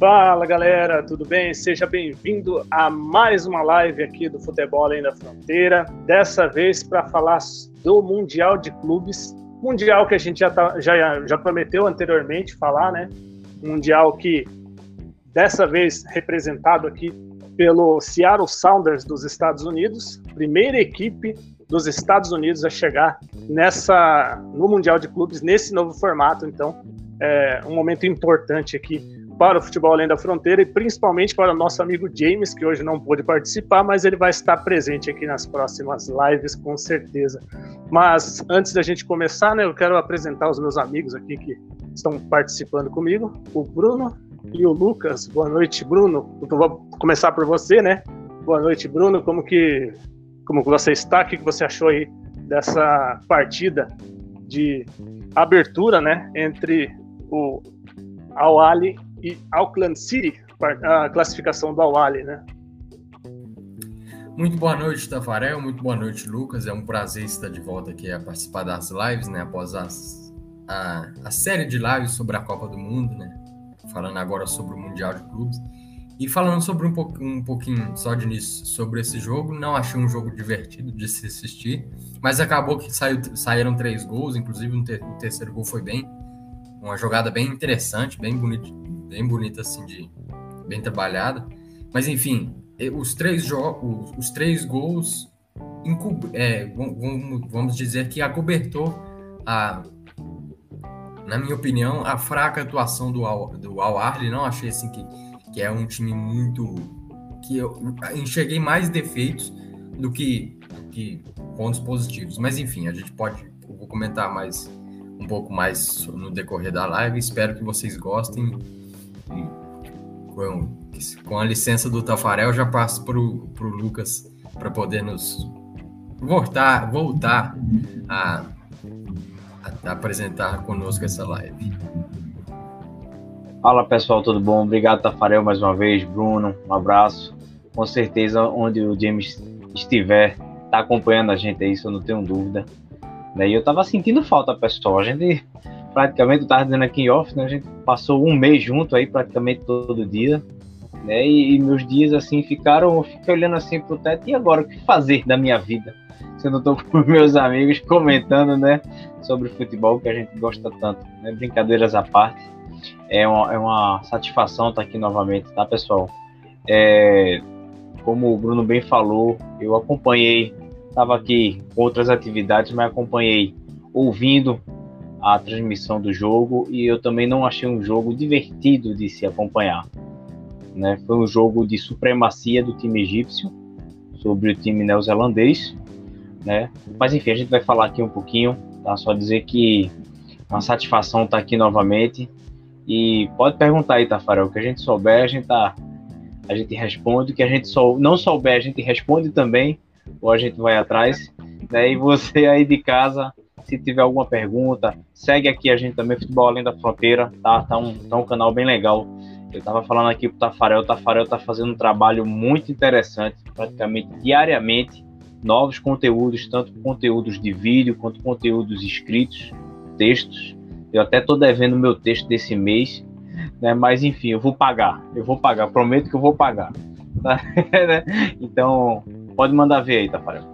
Fala galera, tudo bem? Seja bem-vindo a mais uma live aqui do Futebol Além da Fronteira. Dessa vez para falar do Mundial de Clubes, mundial que a gente já, tá, já, já prometeu anteriormente falar, né? Mundial que dessa vez representado aqui pelo Seattle Sounders dos Estados Unidos, primeira equipe dos Estados Unidos a chegar nessa no Mundial de Clubes nesse novo formato. Então, é um momento importante aqui para o futebol além da fronteira e principalmente para o nosso amigo James, que hoje não pôde participar, mas ele vai estar presente aqui nas próximas lives, com certeza. Mas antes da gente começar, né, eu quero apresentar os meus amigos aqui que estão participando comigo, o Bruno e o Lucas. Boa noite, Bruno. Eu vou começar por você, né? Boa noite, Bruno. Como que, como você está? O que você achou aí dessa partida de abertura, né, entre o Al Ali e Auckland City, a classificação do Awali, né? Muito boa noite, Tafarel. Muito boa noite, Lucas. É um prazer estar de volta aqui a participar das lives, né? Após as, a, a série de lives sobre a Copa do Mundo, né? Falando agora sobre o Mundial de Clubes. E falando sobre um, um pouquinho só de início sobre esse jogo, não achei um jogo divertido de se assistir, mas acabou que saiu, saíram três gols, inclusive o terceiro gol foi bem, uma jogada bem interessante, bem bonita, bem bonita assim de bem trabalhada. Mas enfim, os três jogos, os três gols é, vamos dizer que acobertou a na minha opinião, a fraca atuação do Al, do Al Arli, não achei assim que, que é um time muito que eu enxerguei mais defeitos do que, que pontos positivos. Mas enfim, a gente pode vou comentar mais um pouco mais no decorrer da live. Espero que vocês gostem com, com a licença do Tafarel, já passo para o Lucas para poder nos voltar, voltar a, a, apresentar conosco essa live. Fala pessoal, tudo bom? Obrigado, Tafarel, mais uma vez. Bruno, um abraço. Com certeza, onde o James estiver, está acompanhando a gente aí, isso eu não tenho dúvida. E eu tava sentindo falta, pessoal. A gente praticamente, eu tava dizendo aqui em off, né? A gente passou um mês junto aí, praticamente todo dia. Né? E, e meus dias assim ficaram, eu fiquei olhando assim pro teto, e agora o que fazer da minha vida? Se eu não tô com meus amigos comentando, né, sobre futebol que a gente gosta tanto, né? Brincadeiras à parte. É uma, é uma satisfação estar aqui novamente, tá, pessoal? É, como o Bruno bem falou, eu acompanhei, estava aqui com outras atividades, mas acompanhei ouvindo a transmissão do jogo e eu também não achei um jogo divertido de se acompanhar. Né? Foi um jogo de supremacia do time egípcio sobre o time neozelandês, né? Mas enfim, a gente vai falar aqui um pouquinho, tá? Só dizer que uma satisfação estar aqui novamente e pode perguntar aí, Tafarel, o que a gente souber, a gente tá a gente responde, o que a gente sou, não souber, a gente responde também, ou a gente vai atrás, né? E você aí de casa se tiver alguma pergunta, segue aqui a gente também, Futebol Além da Fronteira, tá? Tá um, tá um canal bem legal. Eu tava falando aqui pro Tafarel, o Tafarel tá fazendo um trabalho muito interessante, praticamente diariamente, novos conteúdos, tanto conteúdos de vídeo quanto conteúdos escritos, textos. Eu até tô devendo meu texto desse mês, né? Mas enfim, eu vou pagar, eu vou pagar, prometo que eu vou pagar. Tá? então, pode mandar ver aí, Tafarel.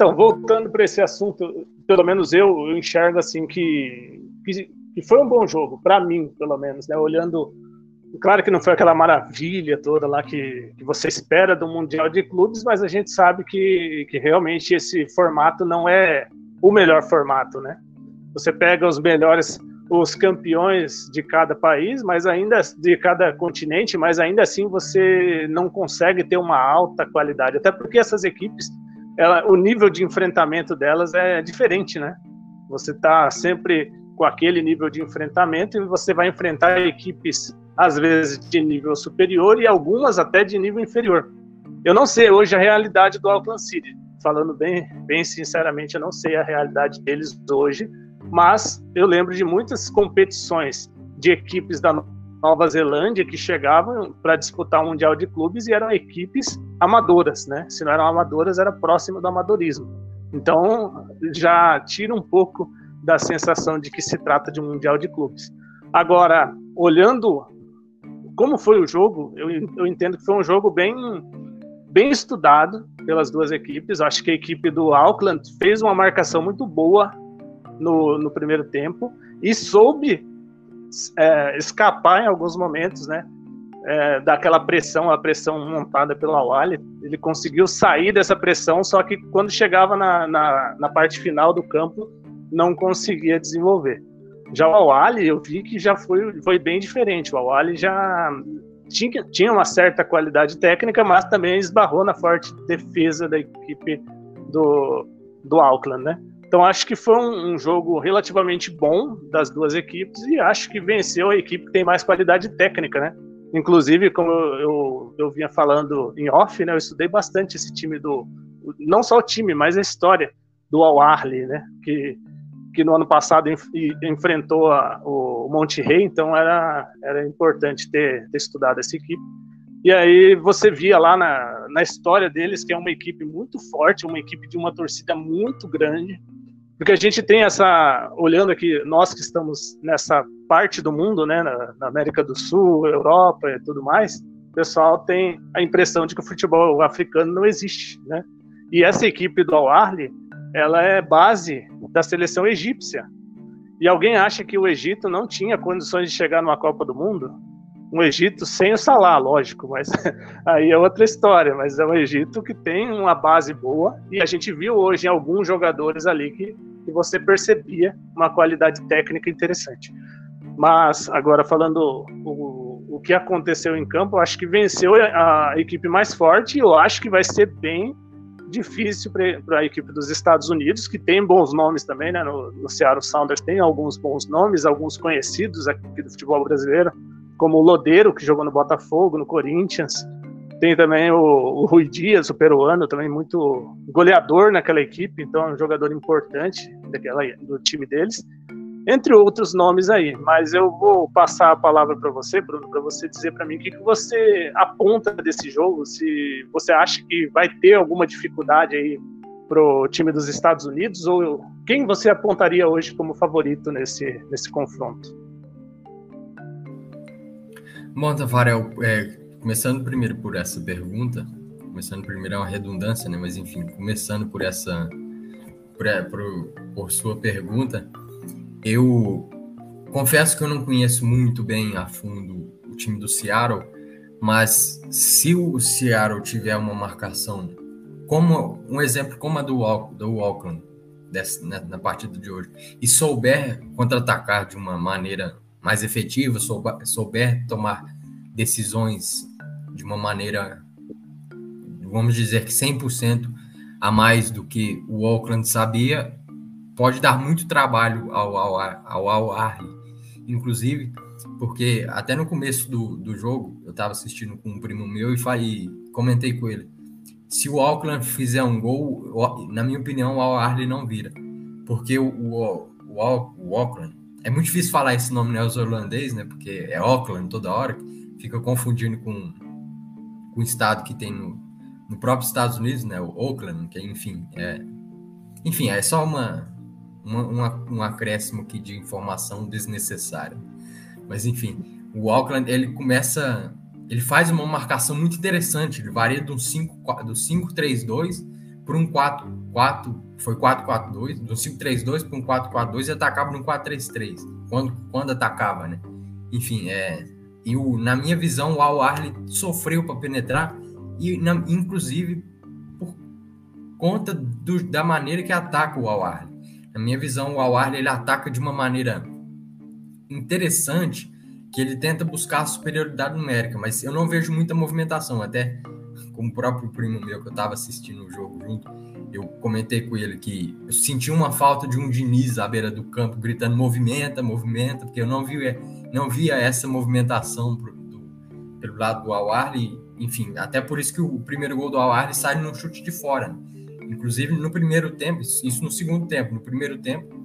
Então, voltando para esse assunto, pelo menos eu, eu enxergo assim que, que, que foi um bom jogo, para mim, pelo menos, né? Olhando, claro que não foi aquela maravilha toda lá que, que você espera do Mundial de Clubes, mas a gente sabe que, que realmente esse formato não é o melhor formato, né? Você pega os melhores, os campeões de cada país, mas ainda de cada continente, mas ainda assim você não consegue ter uma alta qualidade, até porque essas equipes ela, o nível de enfrentamento delas é diferente, né? Você está sempre com aquele nível de enfrentamento e você vai enfrentar equipes às vezes de nível superior e algumas até de nível inferior. Eu não sei hoje a realidade do Auckland City. Falando bem, bem sinceramente, eu não sei a realidade deles hoje, Mas eu lembro de muitas competições de equipes da Nova Zelândia que chegavam para disputar o Mundial de Clubes e eram equipes amadoras, né? Se não eram amadoras, era próximo do amadorismo. Então, já tira um pouco da sensação de que se trata de um Mundial de Clubes. Agora, olhando como foi o jogo, eu, eu entendo que foi um jogo bem, bem estudado pelas duas equipes. Acho que a equipe do Auckland fez uma marcação muito boa no, no primeiro tempo e soube é, escapar em alguns momentos, né? É, daquela pressão, a pressão montada pelo Awali. Ele conseguiu sair dessa pressão, só que quando chegava na, na, na parte final do campo, não conseguia desenvolver. Já o Awali, eu vi que já foi, foi bem diferente. O Awali já tinha, tinha uma certa qualidade técnica, mas também esbarrou na forte defesa da equipe do, do Auckland, né? Então acho que foi um, um, jogo relativamente bom das duas equipes e acho que venceu a equipe que tem mais qualidade técnica, né? Inclusive, como eu, eu vinha falando em off, né? Eu estudei bastante esse time do, não só o time, mas a história do Al Ahly, né? Que que no ano passado enf enfrentou a, o Monte Rei, então era, era importante ter, ter estudado essa equipe. E aí você via lá na, na história deles que é uma equipe muito forte, uma equipe de uma torcida muito grande, porque a gente tem essa, olhando aqui, nós que estamos nessa parte do mundo, né, na, na, América do Sul, Europa e tudo mais, o pessoal tem a impressão de que o futebol africano não existe, né? E essa equipe do Al-Ahly, ela é base da seleção egípcia. E alguém acha que o Egito não tinha condições de chegar numa Copa do Mundo? Um Egito sem o Salah, lógico, mas aí é outra história. Mas é um Egito que tem uma base boa e a gente viu hoje alguns jogadores ali que que você percebia uma qualidade técnica interessante. Mas, agora falando o, o que aconteceu em campo, acho que venceu a, a equipe mais forte e eu acho que vai ser bem difícil para a equipe dos Estados Unidos, que tem bons nomes também, né? No, no Seattle Sounders tem alguns bons nomes, alguns conhecidos aqui do futebol brasileiro, como o Lodeiro, que jogou no Botafogo, no Corinthians, tem também o, o Rui Dias, o peruano, também muito goleador naquela equipe, então é um jogador importante daquela, do time deles, entre outros nomes aí. Mas eu vou passar a palavra para você, Bruno, para você dizer para mim o que, que você aponta desse jogo, se você acha que vai ter alguma dificuldade aí pro time dos Estados Unidos, ou quem você apontaria hoje como favorito nesse, nesse confronto? Bom, Tafarel, é, começando primeiro por essa pergunta, começando primeiro é uma redundância, né? Mas enfim, começando por essa, por, por, por sua pergunta, eu confesso que eu não conheço muito bem a fundo o time do Seattle, mas se o Seattle tiver uma marcação, como um exemplo como a do, do Auckland, dessa, né, na partida de hoje, e souber contra-atacar de uma maneira mais efetiva, souber, souber tomar decisões de uma maneira, vamos dizer que 100% a mais do que o Auckland sabia, pode dar muito trabalho ao ao, ao, ao inclusive, porque até no começo do, do jogo, eu estava assistindo com um primo meu e falei, comentei com ele, se o Auckland fizer um gol, na minha opinião, o Arley não vira, porque o, o, o, o Auckland, é muito difícil falar esse nome neozelandês, né, porque é Auckland toda hora, fica confundindo com com o estado que tem no, no próprio Estados Unidos, né, o Oakland, que enfim, é, enfim, é só uma, uma, uma, um acréscimo aqui de informação desnecessária. Mas enfim, o Auckland ele começa, ele faz uma marcação muito interessante, ele varia do 5 do 5-3-2 para um 4 4 foi 4-4-2, do 5-3-2 para um 4-4-2 e atacava no 4-3-3, quando quando atacava, né? Enfim, é e o, na minha visão, o Al Arley sofreu para penetrar, e na, inclusive por conta do, da maneira que ataca o Al. Na minha visão, o Al ele ataca de uma maneira interessante, que ele tenta buscar a superioridade numérica, mas eu não vejo muita movimentação. Até como o próprio primo meu que eu estava assistindo o jogo junto, eu comentei com ele que eu senti uma falta de um Diniz à beira do campo gritando movimenta, movimenta, porque eu não vi não via essa movimentação pro, pelo lado do al enfim, até por isso que o primeiro gol do al sai num chute de fora. Né? Inclusive no primeiro tempo, isso no segundo tempo, no primeiro tempo,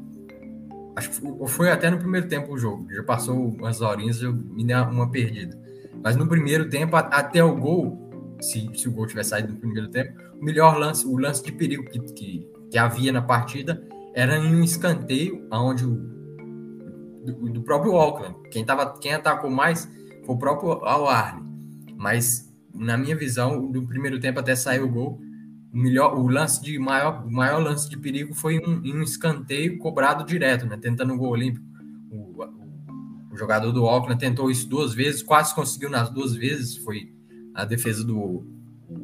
Acho que foi até no primeiro tempo o jogo. Já passou umas horinhas, eu me dei uma perdida. Mas no primeiro tempo, até o gol, se, se o gol tivesse saído no primeiro tempo, o melhor lance, o lance de perigo que, que, que havia na partida era em um escanteio, onde o do, do próprio Auckland. Quem, tava, quem atacou mais foi o próprio Al Arley. Mas, na minha visão, do primeiro tempo até sair o gol, o, melhor, o lance de maior, maior lance de perigo foi um, um escanteio cobrado direto, né? Tentando o gol olímpico. O, o, o, jogador do Auckland tentou isso duas vezes, quase conseguiu nas duas vezes. Foi a defesa do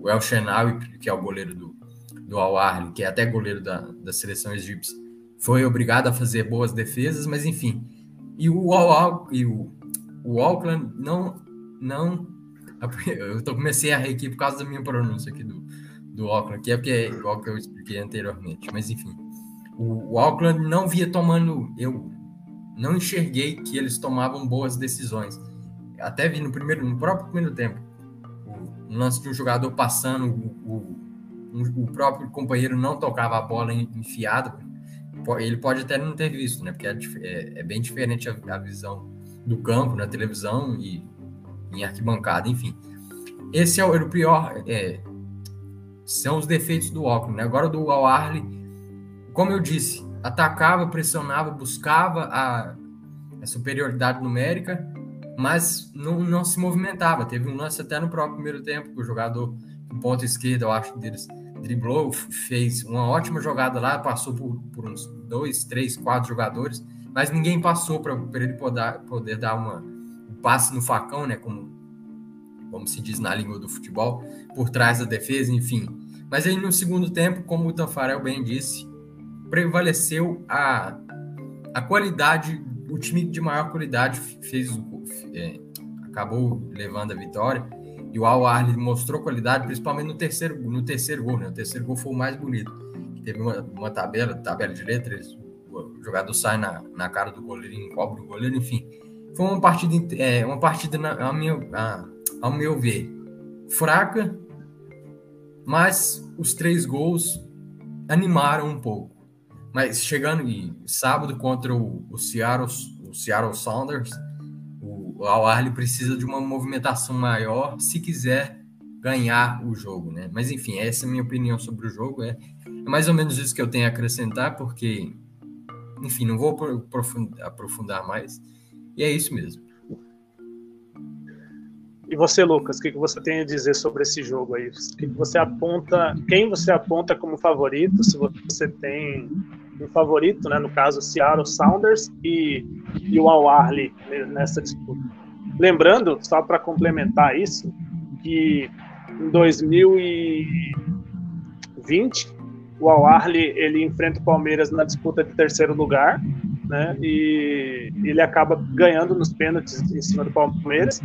El Shenawi, que é o goleiro do, do Al Arli, que é até goleiro da, da seleção egípcia. Foi obrigado a fazer boas defesas, mas enfim. E o, Al, o, o Auckland não, não. Eu comecei a rir aqui por causa da minha pronúncia aqui do, do Auckland, que é porque é igual que eu expliquei anteriormente, mas enfim. O, o Auckland não via tomando. Eu não enxerguei que eles tomavam boas decisões. Até vi no primeiro, no próprio primeiro tempo, o, lance de um jogador passando, o, o, o próprio companheiro não tocava a bola enfiada. Ele pode até não ter visto, né? Porque é, é, é bem diferente a, a visão do campo na televisão e em arquibancada, enfim. Esse é o, pior, é, são os defeitos do Auckland. Né? Agora do Al Arley, como eu disse, atacava, pressionava, buscava a, a superioridade numérica, mas não, não, se movimentava. Teve um lance até no próprio primeiro tempo, que o jogador do ponto esquerdo, eu acho, deles driblou, fez uma ótima jogada lá, passou por, por uns dois, três, quatro jogadores, mas ninguém passou para ele poder, poder dar uma, um passe no facão, né? Como, como se diz na língua do futebol, por trás da defesa, enfim. Mas aí no segundo tempo, como o Tafarel bem disse, prevaleceu a, a qualidade, o time de maior qualidade fez é, acabou levando a vitória. E o Al Arley mostrou qualidade, principalmente no terceiro, no terceiro gol, né? O terceiro gol foi o mais bonito. Teve uma, uma tabela, tabela de letras, o jogador sai na, na cara do goleiro, encobre o goleiro, enfim. Foi uma partida, é, uma partida na, ao, meu, a, ao meu ver, fraca, mas os três gols animaram um pouco. Mas chegando e sábado contra o, o, Seattle, o Seattle Sounders, o, Al Arley precisa de uma movimentação maior se quiser ganhar o jogo, né? Mas enfim, essa é a minha opinião sobre o jogo. É, é mais ou menos isso que eu tenho a acrescentar, porque, enfim, não vou aprofundar mais. E é isso mesmo. E você, Lucas, o que, você tem a dizer sobre esse jogo aí? Que, você aponta? Quem você aponta como favorito? Se você tem um favorito, né? No caso, Seattle Sounders e, e o Al Arley nessa disputa. Lembrando, só para complementar isso, que em 2020 o Al Arley ele enfrenta o Palmeiras na disputa de terceiro lugar né? E ele acaba ganhando nos pênaltis em cima do Palmeiras.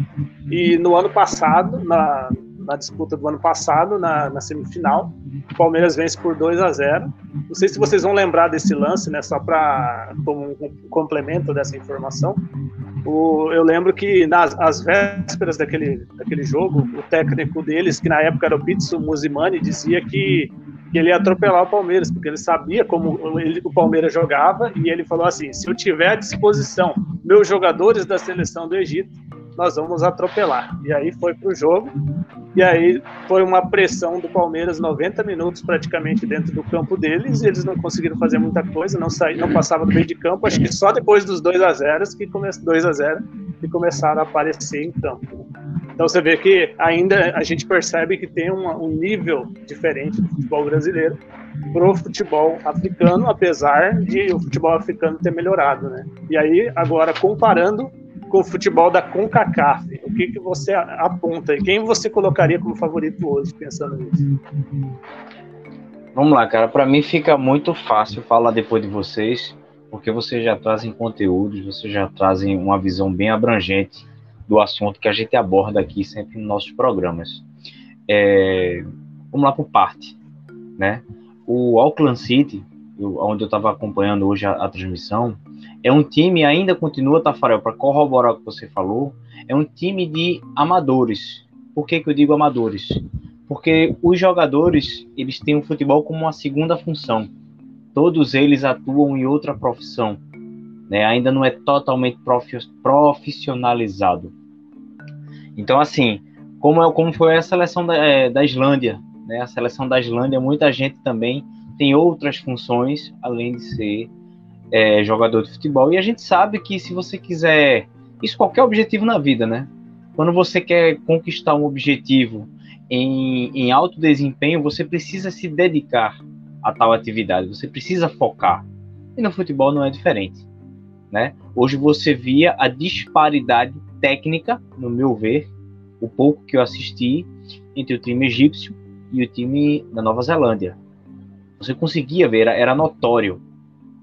E no ano passado, na, na disputa do ano passado, na, na, semifinal, o Palmeiras vence por 2 a 0. Não sei se vocês vão lembrar desse lance, né? Só para como um complemento dessa informação. O, eu lembro que nas as vésperas daquele, daquele jogo, o técnico deles, que na época era o Pizzo Musimani, dizia que que ele ia atropelar o Palmeiras, porque ele sabia como ele, o Palmeiras jogava, e ele falou assim: se eu tiver à disposição meus jogadores da seleção do Egito, nós vamos atropelar. E aí foi para o jogo, e aí foi uma pressão do Palmeiras 90 minutos praticamente dentro do campo deles, e eles não conseguiram fazer muita coisa, não saí, não passava do meio de campo, acho que só depois dos 2 a 0 que come, 2 a 0 que começaram a aparecer em campo. Então você vê que ainda a gente percebe que tem um nível diferente do futebol brasileiro para o futebol africano, apesar de o futebol africano ter melhorado, né? E aí agora comparando com o futebol da CONCACAF, o que, que você aponta e quem você colocaria como favorito hoje, pensando nisso? Vamos lá, cara. Para mim fica muito fácil falar depois de vocês, porque vocês já trazem conteúdos, vocês já trazem uma visão bem abrangente do assunto que a gente aborda aqui sempre nos nossos programas. É, vamos lá por parte, né? O Auckland City, onde eu estava acompanhando hoje a, a, transmissão, é um time, ainda continua, Tafarel, para corroborar o que você falou, é um time de amadores. Por que, que eu digo amadores? Porque os jogadores, eles têm o futebol como uma segunda função. Todos eles atuam em outra profissão. né? Ainda não é totalmente profissionalizado. Então, assim, como, é, como foi a seleção da, é, da Islândia, né? A seleção da Islândia, muita gente também tem outras funções além de ser é, jogador de futebol. E a gente sabe que se você quiser, isso qualquer objetivo na vida, né? Quando você quer conquistar um objetivo em, em alto desempenho, você precisa se dedicar a tal atividade, você precisa focar. E no futebol não é diferente. Né? Hoje você via a disparidade técnica, no meu ver, o pouco que eu assisti, entre o time egípcio e o time da Nova Zelândia. Você conseguia ver, era, era notório.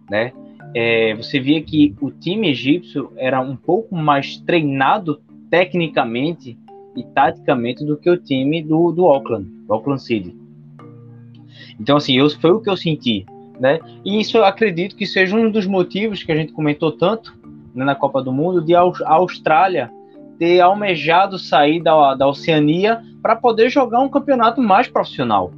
Né? É, você via que o time egípcio era um pouco mais treinado tecnicamente e taticamente do que o time do, do Auckland, do Auckland City. Então, assim, eu, foi o que eu senti, né? E isso eu acredito que seja um dos motivos que a gente comentou tanto né, na Copa do Mundo de a Austrália ter almejado sair da, da Oceania para poder jogar um campeonato mais profissional,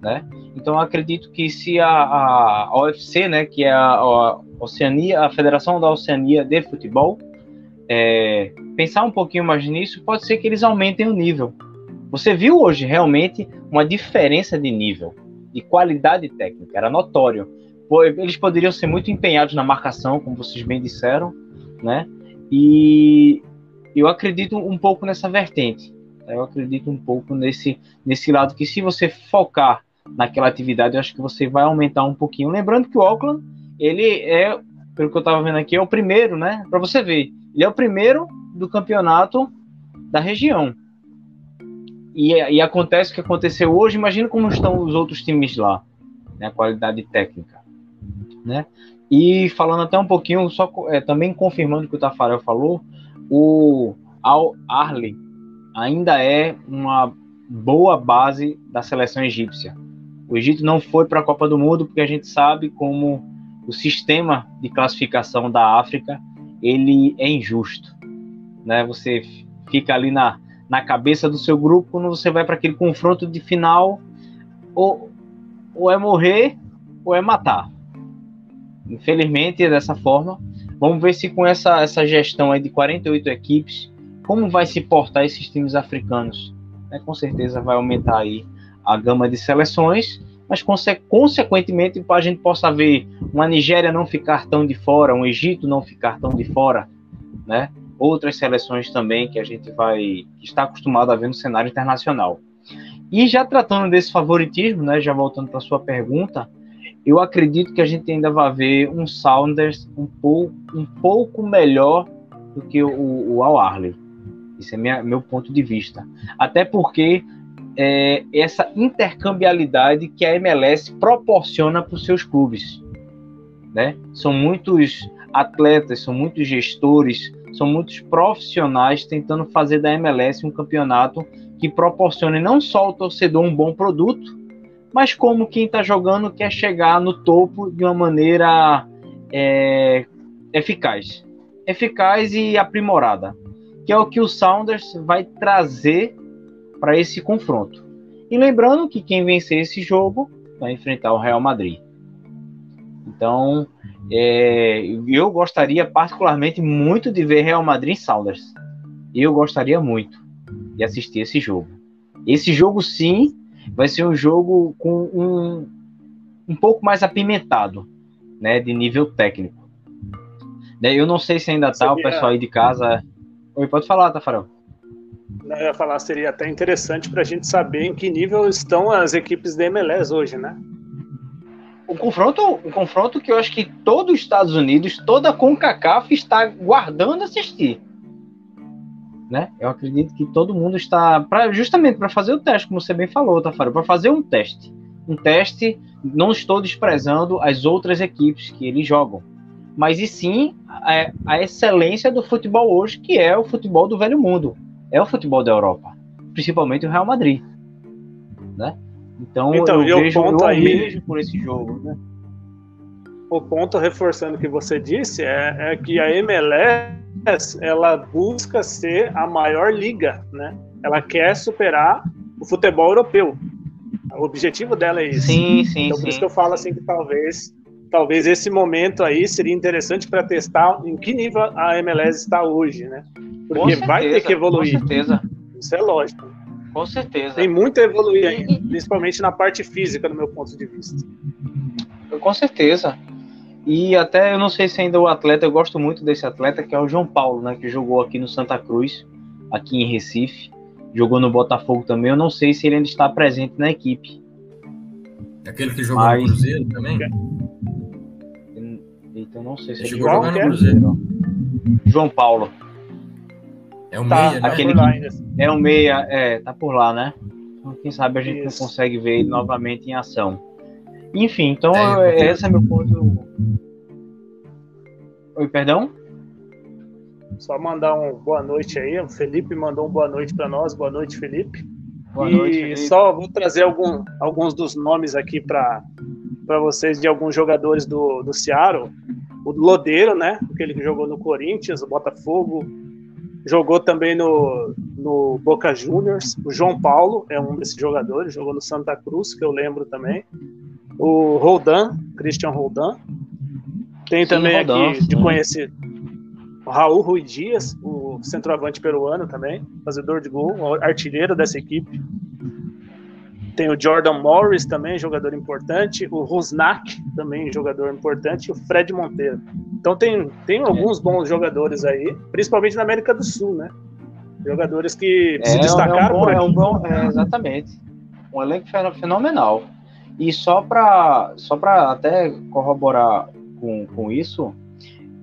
né? Então, acredito que se a, a, a UFC, né, que é a, a Oceania, a Federação da Oceania de Futebol, é, pensar um pouquinho mais nisso, pode ser que eles aumentem o nível. Você viu hoje realmente uma diferença de nível, de qualidade técnica, era notório. Eles poderiam ser muito empenhados na marcação, como vocês bem disseram, né? E eu acredito um pouco nessa vertente. Eu acredito um pouco nesse, nesse lado que se você focar naquela atividade, eu acho que você vai aumentar um pouquinho. Lembrando que o Auckland, ele é, pelo que eu estava vendo aqui, é o primeiro, né? Para você ver, ele é o primeiro do campeonato da região. E, e, acontece o que aconteceu hoje, imagina como estão os outros times lá, né, a qualidade técnica. Né? E falando até um pouquinho, só é, também confirmando o que o Tafarel falou, o Al Arli ainda é uma boa base da seleção egípcia. O Egito não foi para a Copa do Mundo porque a gente sabe como o sistema de classificação da África ele é injusto, né? Você fica ali na, na cabeça do seu grupo quando você vai para aquele confronto de final, ou, ou é morrer ou é matar. Infelizmente é dessa forma. Vamos ver se com essa, essa gestão aí de 48 equipes, como vai se portar esses times africanos. Né? Com certeza vai aumentar aí a gama de seleções mas conse consequentemente para a gente possa ver uma Nigéria não ficar tão de fora, um Egito não ficar tão de fora, né? Outras seleções também que a gente vai está acostumado a ver no cenário internacional. E já tratando desse favoritismo, né, já voltando para sua pergunta, eu acredito que a gente ainda vai ver um Saunders um pouco, um pouco melhor do que o, o Al Arley. Esse é minha, meu ponto de vista. Até porque é, essa intercambialidade que a MLS proporciona para os seus clubes. Né? São muitos atletas, são muitos gestores, são muitos profissionais tentando fazer da MLS um campeonato que proporcione não só ao torcedor um bom produto, mas como quem está jogando quer chegar no topo de uma maneira é, eficaz. Eficaz e aprimorada. Que é o que o Sounders vai trazer para esse confronto. E lembrando que quem vencer esse jogo vai enfrentar o Real Madrid. Então, é, eu gostaria particularmente muito de ver Real Madrid em Sounders. Eu gostaria muito de assistir esse jogo. Esse jogo, sim, vai ser um jogo com um, um pouco mais apimentado, né, de nível técnico. Né, eu não sei se ainda tá o pessoal aí de casa. Oi, pode falar, Tafarel. Eu ia falar, seria até interessante para a gente saber em que nível estão as equipes da MLS hoje, né? O confronto, o confronto que eu acho que todo os Estados Unidos, toda a CONCACAF está guardando assistir. Né? Eu acredito que todo mundo está pra, justamente para fazer o teste, como você bem falou, Tafaro, para fazer um teste. Um teste, não estou desprezando as outras equipes que eles jogam, mas e sim a, a excelência do futebol hoje, que é o futebol do velho mundo é o futebol da Europa, principalmente o Real Madrid, né? Então, então eu, vejo, eu aí, por esse jogo, né? O ponto reforçando o que você disse é, é que a MLS ela busca ser a maior liga, né? Ela quer superar o futebol europeu. O objetivo dela é esse. Sim, sim, então, sim. por isso que eu falo assim que talvez talvez esse momento aí seria interessante para testar em que nível a MLS está hoje, né? Porque certeza, vai ter que evoluir. Com certeza. Isso é lógico. Com certeza. Tem muito a evoluir ainda, principalmente na parte física, do meu ponto de vista. Com certeza. E até eu não sei se ainda o atleta, eu gosto muito desse atleta, que é o João Paulo, né? Que jogou aqui no Santa Cruz, aqui em Recife. Jogou no Botafogo também. Eu não sei se ele ainda está presente na equipe. É aquele que jogou Mas... no Cruzeiro também? Então não sei se ele, ele jogou no Cruzeiro. João Paulo. É o tá, meia, né? Aquele que é o meia, é, tá por lá, né? Então, quem sabe a gente Isso. não consegue ver ele novamente em ação. Enfim, então é, é esse é meu ponto. Oi, perdão? Só mandar um boa noite aí. O Felipe mandou um boa noite para nós. Boa noite, Felipe. Boa e noite, Felipe. só vou trazer algum, alguns dos nomes aqui para vocês de alguns jogadores do, do Seattle. O Lodeiro, né? Aquele que jogou no Corinthians, o Botafogo, Jogou também no, no Boca Juniors. O João Paulo é um desses jogadores, jogou no Santa Cruz, que eu lembro também. O Roldan, Christian Roldan. Tem sim, também Roldan, aqui de conhecer o Raul Rui Dias, o centroavante peruano também, fazedor de gol, artilheiro dessa equipe. Tem o Jordan Morris também, jogador importante. O Rusnak também, jogador importante. E o Fred Monteiro. Então tem, tem é. alguns bons jogadores aí, principalmente na América do Sul, né? Jogadores que é, se destacaram é um bom, por aqui. É um bom, é, exatamente. Um elenco fenomenal. E só para só até corroborar com, com isso,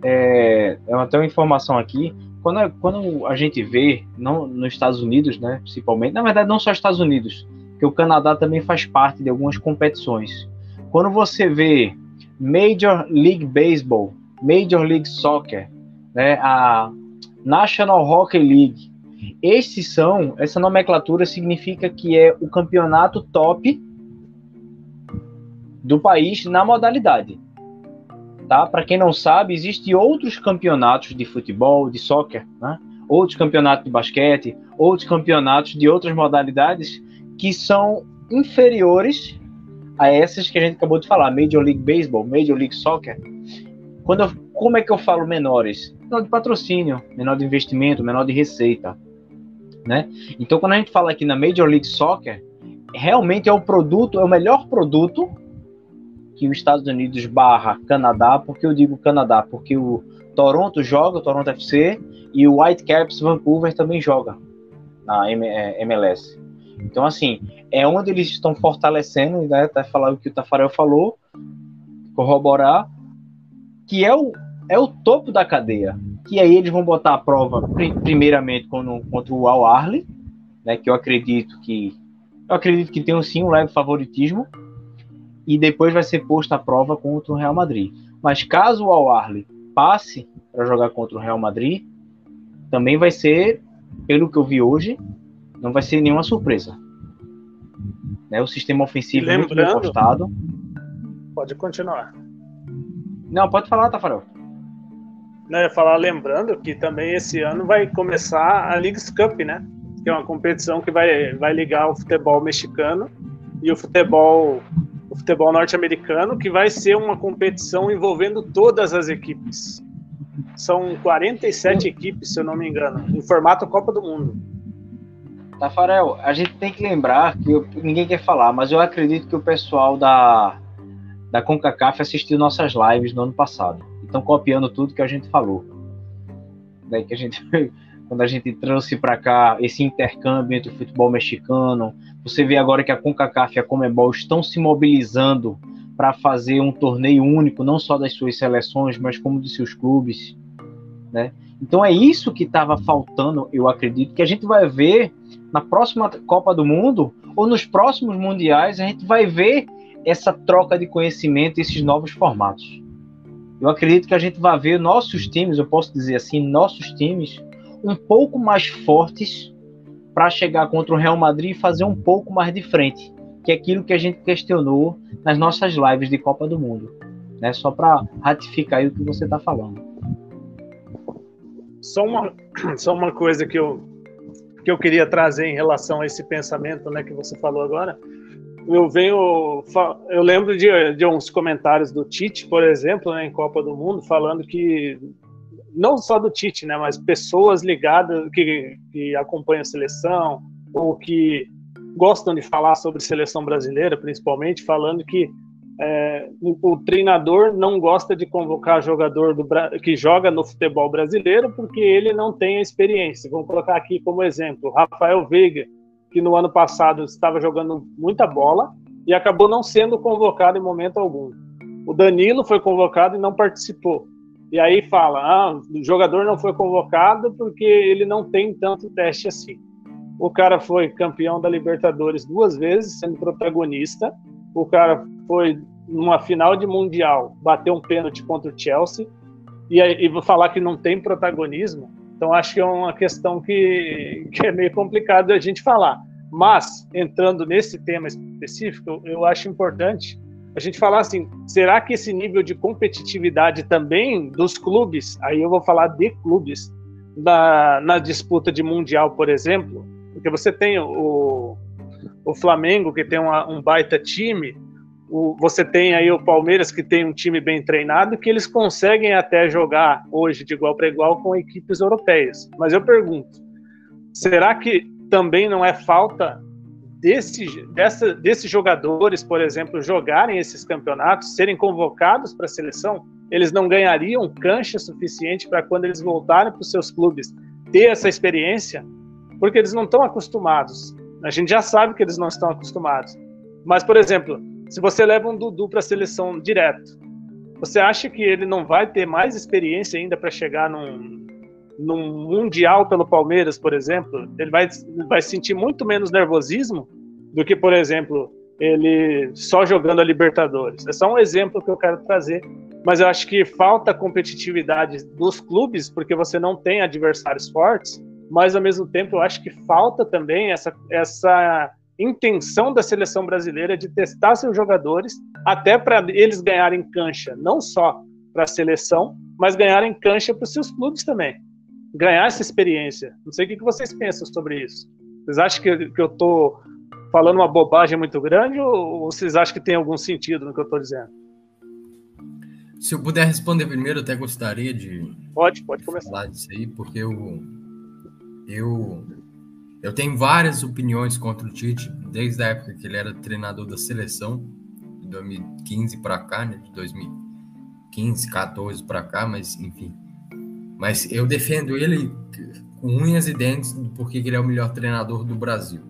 é, é até uma informação aqui. Quando, quando a gente vê, não, nos Estados Unidos, né, principalmente, na verdade, não só Estados Unidos, que o Canadá também faz parte de algumas competições. Quando você vê Major League Baseball, Major League Soccer, né, a National Hockey League, esses são, essa nomenclatura significa que é o campeonato top do país na modalidade. Tá? Para quem não sabe, existem outros campeonatos de futebol, de soccer, né? outros campeonatos de basquete, outros campeonatos de outras modalidades que são inferiores a essas que a gente acabou de falar, Major League Baseball, Major League Soccer. Quando eu, como é que eu falo menores? Menor de patrocínio, menor de investimento, menor de receita, né? Então, quando a gente fala aqui na Major League Soccer, realmente é o produto, é o melhor produto que os Estados Unidos barra Canadá, porque eu digo Canadá, porque o Toronto joga, o Toronto FC, e o Whitecaps Vancouver também joga na MLS. Então, assim, é onde eles estão fortalecendo, né, até falar o que o Tafarel falou, corroborar, que é o, é o topo da cadeia. Que aí eles vão botar a prova, primeiramente, contra o Al Arli, né, que eu acredito que eu acredito que tem sim um leve favoritismo, e depois vai ser posta a prova contra o Real Madrid. Mas caso o Al Arli passe para jogar contra o Real Madrid, também vai ser, pelo que eu vi hoje, não vai ser nenhuma surpresa. Né? O sistema ofensivo é muito bem postado. Pode continuar. Não, pode falar, Tafarel. Não, eu ia falar lembrando que também esse ano vai começar a Leagues Cup, né? Que é uma competição que vai, vai ligar o futebol mexicano e o futebol o futebol norte-americano, que vai ser uma competição envolvendo todas as equipes. São 47 equipes, se eu não me engano, em formato Copa do Mundo. Tafarel, a gente tem que lembrar que eu, ninguém quer falar, mas eu acredito que o pessoal da, da CONCACAF assistiu nossas lives no ano passado. Estão copiando tudo que a gente falou. Daí que a gente, quando a gente trouxe para cá esse intercâmbio entre o futebol mexicano, você vê agora que a CONCACAF e a CONMEBOL estão se mobilizando para fazer um torneio único, não só das suas seleções, mas como dos seus clubes, né? Então é isso que estava faltando, eu acredito, que a gente vai ver na próxima Copa do Mundo ou nos próximos mundiais, a gente vai ver essa troca de conhecimento, esses novos formatos. Eu acredito que a gente vai ver nossos times, eu posso dizer assim, nossos times um pouco mais fortes para chegar contra o Real Madrid e fazer um pouco mais de frente, que é aquilo que a gente questionou nas nossas lives de Copa do Mundo, né? Só para ratificar o que você está falando. Só uma, só uma coisa que eu, que eu queria trazer em relação a esse pensamento né, que você falou agora. eu venho. Eu lembro de, de uns comentários do Tite, por exemplo, né, em Copa do Mundo, falando que. Não só do Tite, né, mas pessoas ligadas que, que acompanham a seleção, ou que gostam de falar sobre seleção brasileira, principalmente, falando que é, o treinador não gosta de convocar jogador do, que joga no futebol brasileiro porque ele não tem a experiência. Vamos colocar aqui como exemplo Rafael Veiga, que no ano passado estava jogando muita bola e acabou não sendo convocado em momento algum. O Danilo foi convocado e não participou. E aí fala, ah, o jogador não foi convocado porque ele não tem tanto teste assim. O cara foi campeão da Libertadores duas vezes, sendo protagonista. O cara foi numa final de mundial, bateu um pênalti contra o Chelsea. E, e falar que não tem protagonismo. Então acho que é uma questão que, que é meio complicado a gente falar. Mas, entrando nesse tema específico, eu acho importante a gente falar assim: será que esse nível de competitividade também dos clubes, aí eu vou falar de clubes, na, na disputa de Mundial, por exemplo, porque você tem o, o Flamengo, que tem uma, um baita time, você tem aí o Palmeiras, que tem um time bem treinado, que eles conseguem até jogar hoje de igual para igual com equipes europeias. Mas eu pergunto, será que também não é falta desse, dessa, desses jogadores, por exemplo, jogarem esses campeonatos, serem convocados para a seleção? Eles não ganhariam cancha suficiente para quando eles voltarem para os seus clubes ter essa experiência? Porque eles não estão acostumados. A gente já sabe que eles não estão acostumados. Mas, por exemplo, se você leva um Dudu para a seleção direto, você acha que ele não vai ter mais experiência ainda para chegar num, num Mundial pelo Palmeiras, por exemplo? Ele vai, vai sentir muito menos nervosismo do que, por exemplo, ele só jogando a Libertadores. É só um exemplo que eu quero trazer. Mas eu acho que falta competitividade dos clubes, porque você não tem adversários fortes, mas ao mesmo tempo eu acho que falta também essa, essa intenção da seleção brasileira de testar seus jogadores até para eles ganharem cancha, não só para a seleção, mas ganharem cancha para os seus clubes também. Ganhar essa experiência. Não sei o que vocês pensam sobre isso. Vocês acham que, que eu estou falando uma bobagem muito grande ou, ou vocês acham que tem algum sentido no que eu estou dizendo? Se eu puder responder primeiro, até gostaria de. Pode, pode começar. Falar disso aí, porque eu. Eu eu tenho várias opiniões contra o Tite, desde a época que ele era treinador da seleção, de 2015 para cá, né? De 2015, 14 para cá, mas enfim. Mas eu defendo ele com unhas e dentes porque ele é o melhor treinador do Brasil.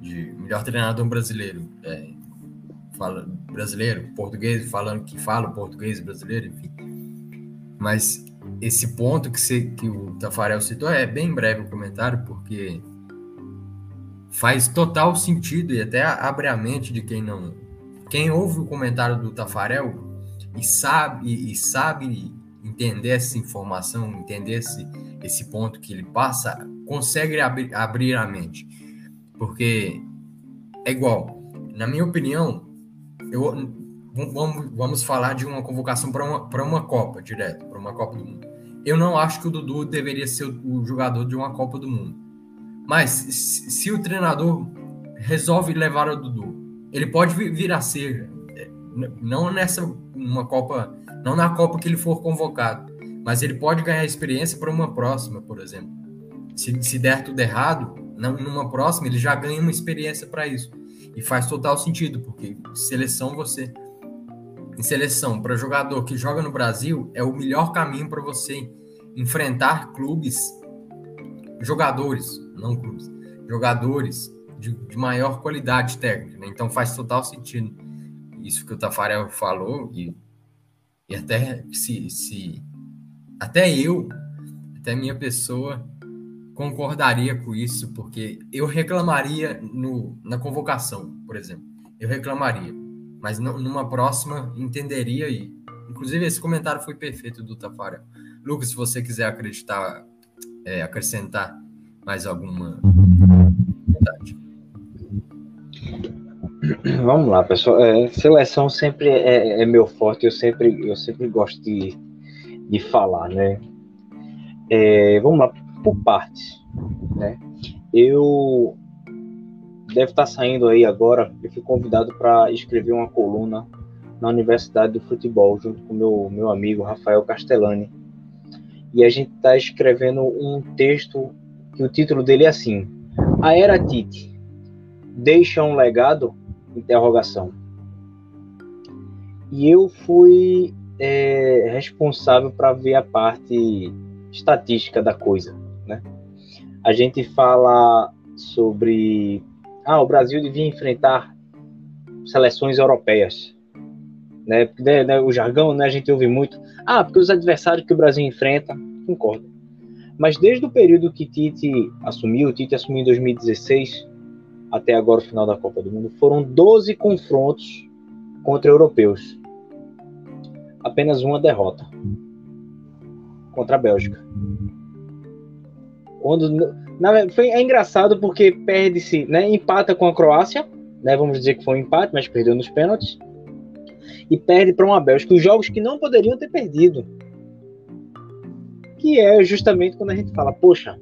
De, melhor treinador brasileiro. É, fala, brasileiro, português, falando que fala português brasileiro, enfim. Mas esse ponto que, você, que o Tafarel citou é bem breve o comentário, porque faz total sentido e até abre a mente de quem não. Quem ouve o comentário do Tafarel e sabe, e sabe entender essa informação, entender esse, esse ponto que ele passa, consegue abrir, abrir a mente. Porque é igual, na minha opinião, eu, vamos, vamos falar de uma convocação para uma, uma Copa direto, para uma Copa do Mundo. Eu não acho que o Dudu deveria ser o, o jogador de uma Copa do Mundo. Mas se o treinador resolve levar o Dudu, ele pode vir a ser, é, não nessa uma Copa, não na Copa que ele for convocado, mas ele pode ganhar experiência para uma próxima, por exemplo. Se, se der tudo errado, não, numa próxima ele já ganha uma experiência para isso. E faz total sentido, porque seleção você em seleção para jogador que joga no Brasil é o melhor caminho para você enfrentar clubes jogadores não clubes, jogadores de, de maior qualidade técnica. Né? Então faz total sentido isso que o Tafarel falou e, e até se, se até eu, até minha pessoa concordaria com isso, porque eu reclamaria no, na convocação, por exemplo. Eu reclamaria, mas não, numa próxima entenderia e inclusive esse comentário foi perfeito do Tafarel. Lucas, se você quiser acreditar, é, acrescentar mais alguma verdade? Vamos lá, pessoal. É, seleção sempre é, é, meu forte. Eu sempre, eu sempre gosto de, de falar, né? É, vamos lá, por partes, né? Eu deve estar tá saindo aí agora. Eu fui convidado para escrever uma coluna na Universidade do Futebol, junto com meu meu amigo Rafael Castellani. E a gente está escrevendo um texto que o título dele é assim: A Era Tite deixa um legado? Interrogação. E eu fui é, responsável para ver a parte estatística da coisa, né? A gente fala sobre ah, o Brasil devia enfrentar seleções europeias, né? né, né o jargão, né? A gente ouve muito, ah, porque os adversários que o Brasil enfrenta, concordo. Mas desde o período que Tite assumiu, Tite assumiu em 2016 até agora o final da Copa do Mundo, foram 12 confrontos contra europeus. Apenas uma derrota contra a Bélgica. Quando na, foi, é engraçado porque perde-se, né? Empata com a Croácia, né? Vamos dizer que foi um empate, mas perdeu nos pênaltis. E perde para uma Bélgica, os jogos que não poderiam ter perdido. Que é justamente quando a gente fala, poxa,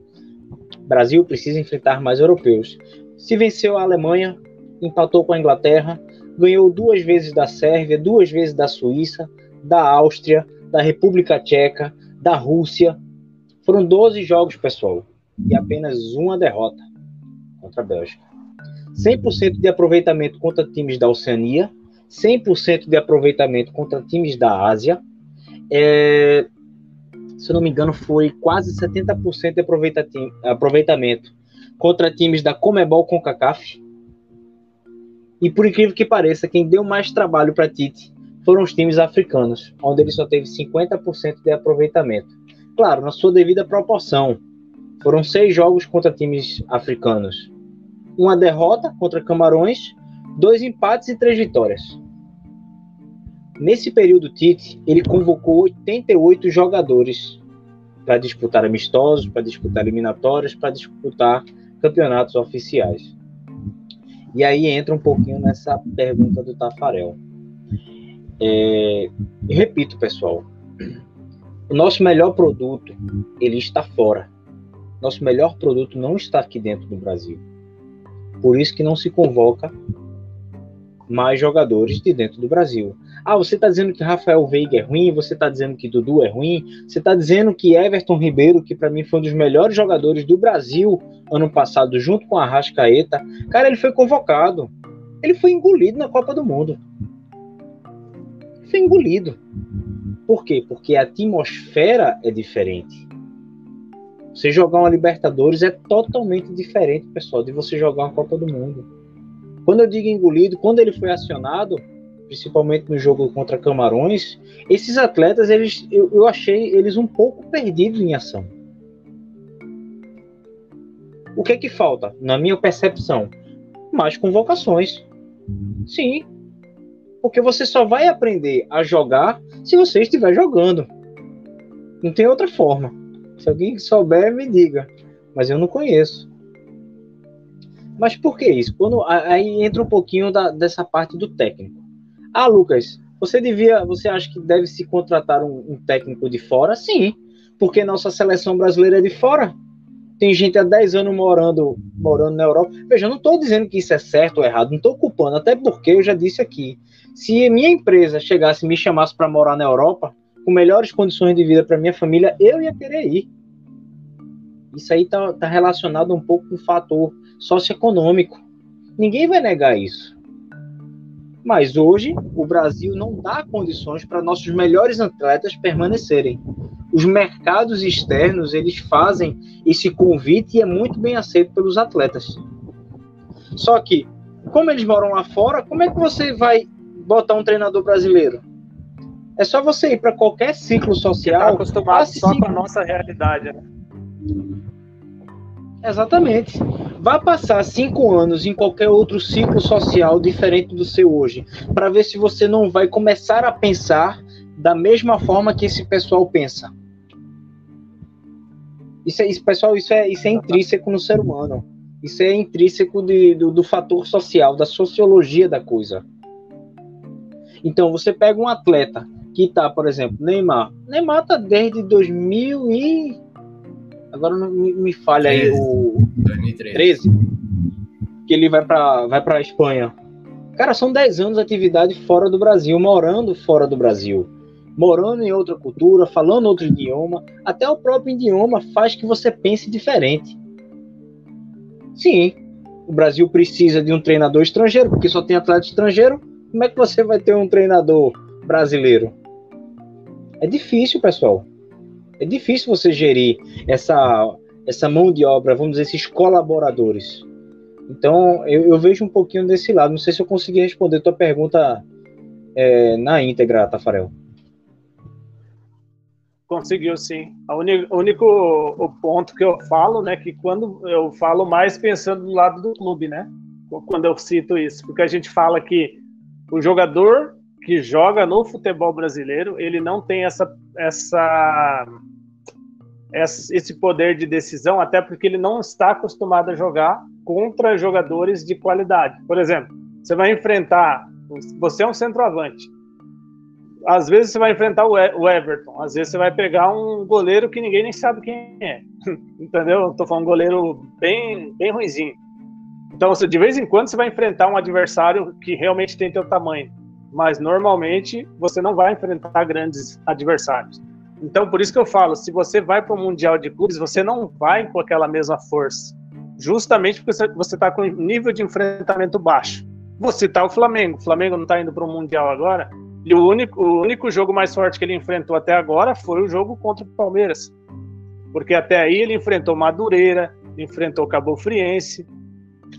Brasil precisa enfrentar mais europeus. Se venceu a Alemanha, empatou com a Inglaterra, ganhou duas vezes da Sérvia, duas vezes da Suíça, da Áustria, da República Tcheca, da Rússia. Foram 12 jogos, pessoal e apenas uma derrota contra a Bélgica. 100% de aproveitamento contra times da Oceania, 100% de aproveitamento contra times da Ásia. É, se não me engano, foi quase 70% de aproveitamento contra times da Comebol com CACAF. E por incrível que pareça, quem deu mais trabalho para Tite foram os times africanos, onde ele só teve 50% de aproveitamento. Claro, na sua devida proporção, foram seis jogos contra times africanos. Uma derrota contra Camarões, dois empates e três vitórias. Nesse período, Tite ele convocou 88 jogadores para disputar amistosos, para disputar eliminatórios, para disputar campeonatos oficiais. E aí entra um pouquinho nessa pergunta do Tafarel. É, repito, pessoal, o nosso melhor produto ele está fora nosso melhor produto não está aqui dentro do Brasil. Por isso que não se convoca mais jogadores de dentro do Brasil. Ah, você está dizendo que Rafael Veiga é ruim, você está dizendo que Dudu é ruim, você está dizendo que Everton Ribeiro, que para mim foi um dos melhores jogadores do Brasil ano passado, junto com a Rascaeta, cara, ele foi convocado. Ele foi engolido na Copa do Mundo. Foi engolido. Por quê? Porque a atmosfera é diferente. Você jogar uma Libertadores é totalmente diferente, pessoal, de você jogar uma Copa do Mundo. Quando eu digo engolido, quando ele foi acionado, principalmente no jogo contra Camarões, esses atletas, eles, eu, eu achei eles um pouco perdidos em ação. O que é que falta, na minha percepção? Mais convocações. Sim. Porque você só vai aprender a jogar se você estiver jogando. Não tem outra forma. Se alguém souber, me diga. Mas eu não conheço. Mas por que isso? Quando aí entra um pouquinho da, dessa parte do técnico. Ah, Lucas, você devia, você acha que deve se contratar um, um técnico de fora? Sim, porque nossa seleção brasileira é de fora. Tem gente há 10 anos morando, morando na Europa. Veja, eu não estou dizendo que isso é certo ou errado, não estou culpando, até porque eu já disse aqui. Se minha empresa chegasse e me chamasse para morar na Europa, com melhores condições de vida para minha família, eu ia querer ir. Isso aí está tá relacionado um pouco com o fator socioeconômico. Ninguém vai negar isso. Mas hoje, o Brasil não dá condições para nossos melhores atletas permanecerem. Os mercados externos, eles fazem esse convite e é muito bem aceito pelos atletas. Só que, como eles moram lá fora, como é que você vai botar um treinador brasileiro? É só você ir para qualquer ciclo social. Tá acostumado só com a nossa realidade, né? Exatamente. Vá passar cinco anos em qualquer outro ciclo social diferente do seu hoje, para ver se você não vai começar a pensar da mesma forma que esse pessoal pensa. Isso é, isso, pessoal, isso é, isso é intrínseco no ser humano. Isso é intrínseco de, do, do fator social, da sociologia da coisa. Então, você pega um atleta que tá, por exemplo, Neymar. Neymar tá desde 2000 e agora não me, me falha aí o 2013. que ele vai para vai a Espanha. Cara, são 10 anos de atividade fora do Brasil, morando fora do Brasil, morando em outra cultura, falando outro idioma. Até o próprio idioma faz que você pense diferente. Sim, o Brasil precisa de um treinador estrangeiro, porque só tem atleta estrangeiro. Como é que você vai ter um treinador brasileiro? É difícil, pessoal. É difícil você gerir essa, essa mão de obra, vamos dizer, esses colaboradores. Então, eu, eu, vejo um pouquinho desse lado. Não sei se eu consegui responder tua pergunta é, na íntegra, Tafarel. Conseguiu, sim. O único, único o ponto que eu falo, né, que quando eu falo mais pensando do lado do clube, né, quando eu cito isso, porque a gente fala que o jogador que joga no futebol brasileiro, ele não tem essa, essa esse poder de decisão, até porque ele não está acostumado a jogar contra jogadores de qualidade. Por exemplo, você vai enfrentar, você é um centroavante. Às vezes você vai enfrentar o Everton, às vezes você vai pegar um goleiro que ninguém nem sabe quem é. Entendeu? Estou falando um goleiro bem, bem ruimzinho. Então, de vez em quando você vai enfrentar um adversário que realmente tem teu tamanho, mas normalmente você não vai enfrentar grandes adversários. Então, por isso que eu falo, se você vai para o Mundial de Clubes, você não vai com aquela mesma força justamente porque você está com nível de enfrentamento baixo. Vou citar o Flamengo. O Flamengo não está indo para o Mundial agora. E o único, o único jogo mais forte que ele enfrentou até agora foi o jogo contra o Palmeiras. Porque até aí ele enfrentou Madureira, enfrentou Cabo Friense,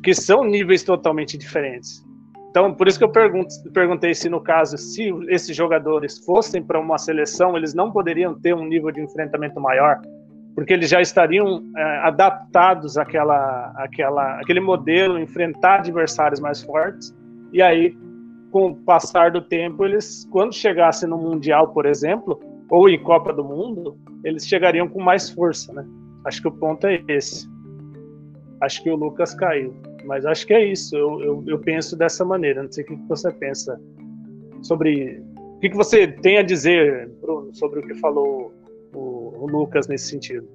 que são níveis totalmente diferentes. Então, por isso que eu pergunto, perguntei se, no caso, se esses jogadores fossem para uma seleção, eles não poderiam ter um nível de enfrentamento maior, porque eles já estariam é, adaptados àquela, àquela, àquele modelo, enfrentar adversários mais fortes, e aí, com o passar do tempo, eles, quando chegassem no Mundial, por exemplo, ou em Copa do Mundo, eles chegariam com mais força, né? Acho que o ponto é esse. Acho que o Lucas caiu, mas acho que é isso. Eu, eu, eu penso dessa maneira. Não sei o que você pensa sobre. O que você tem a dizer, Bruno, sobre o que falou o, o Lucas nesse sentido.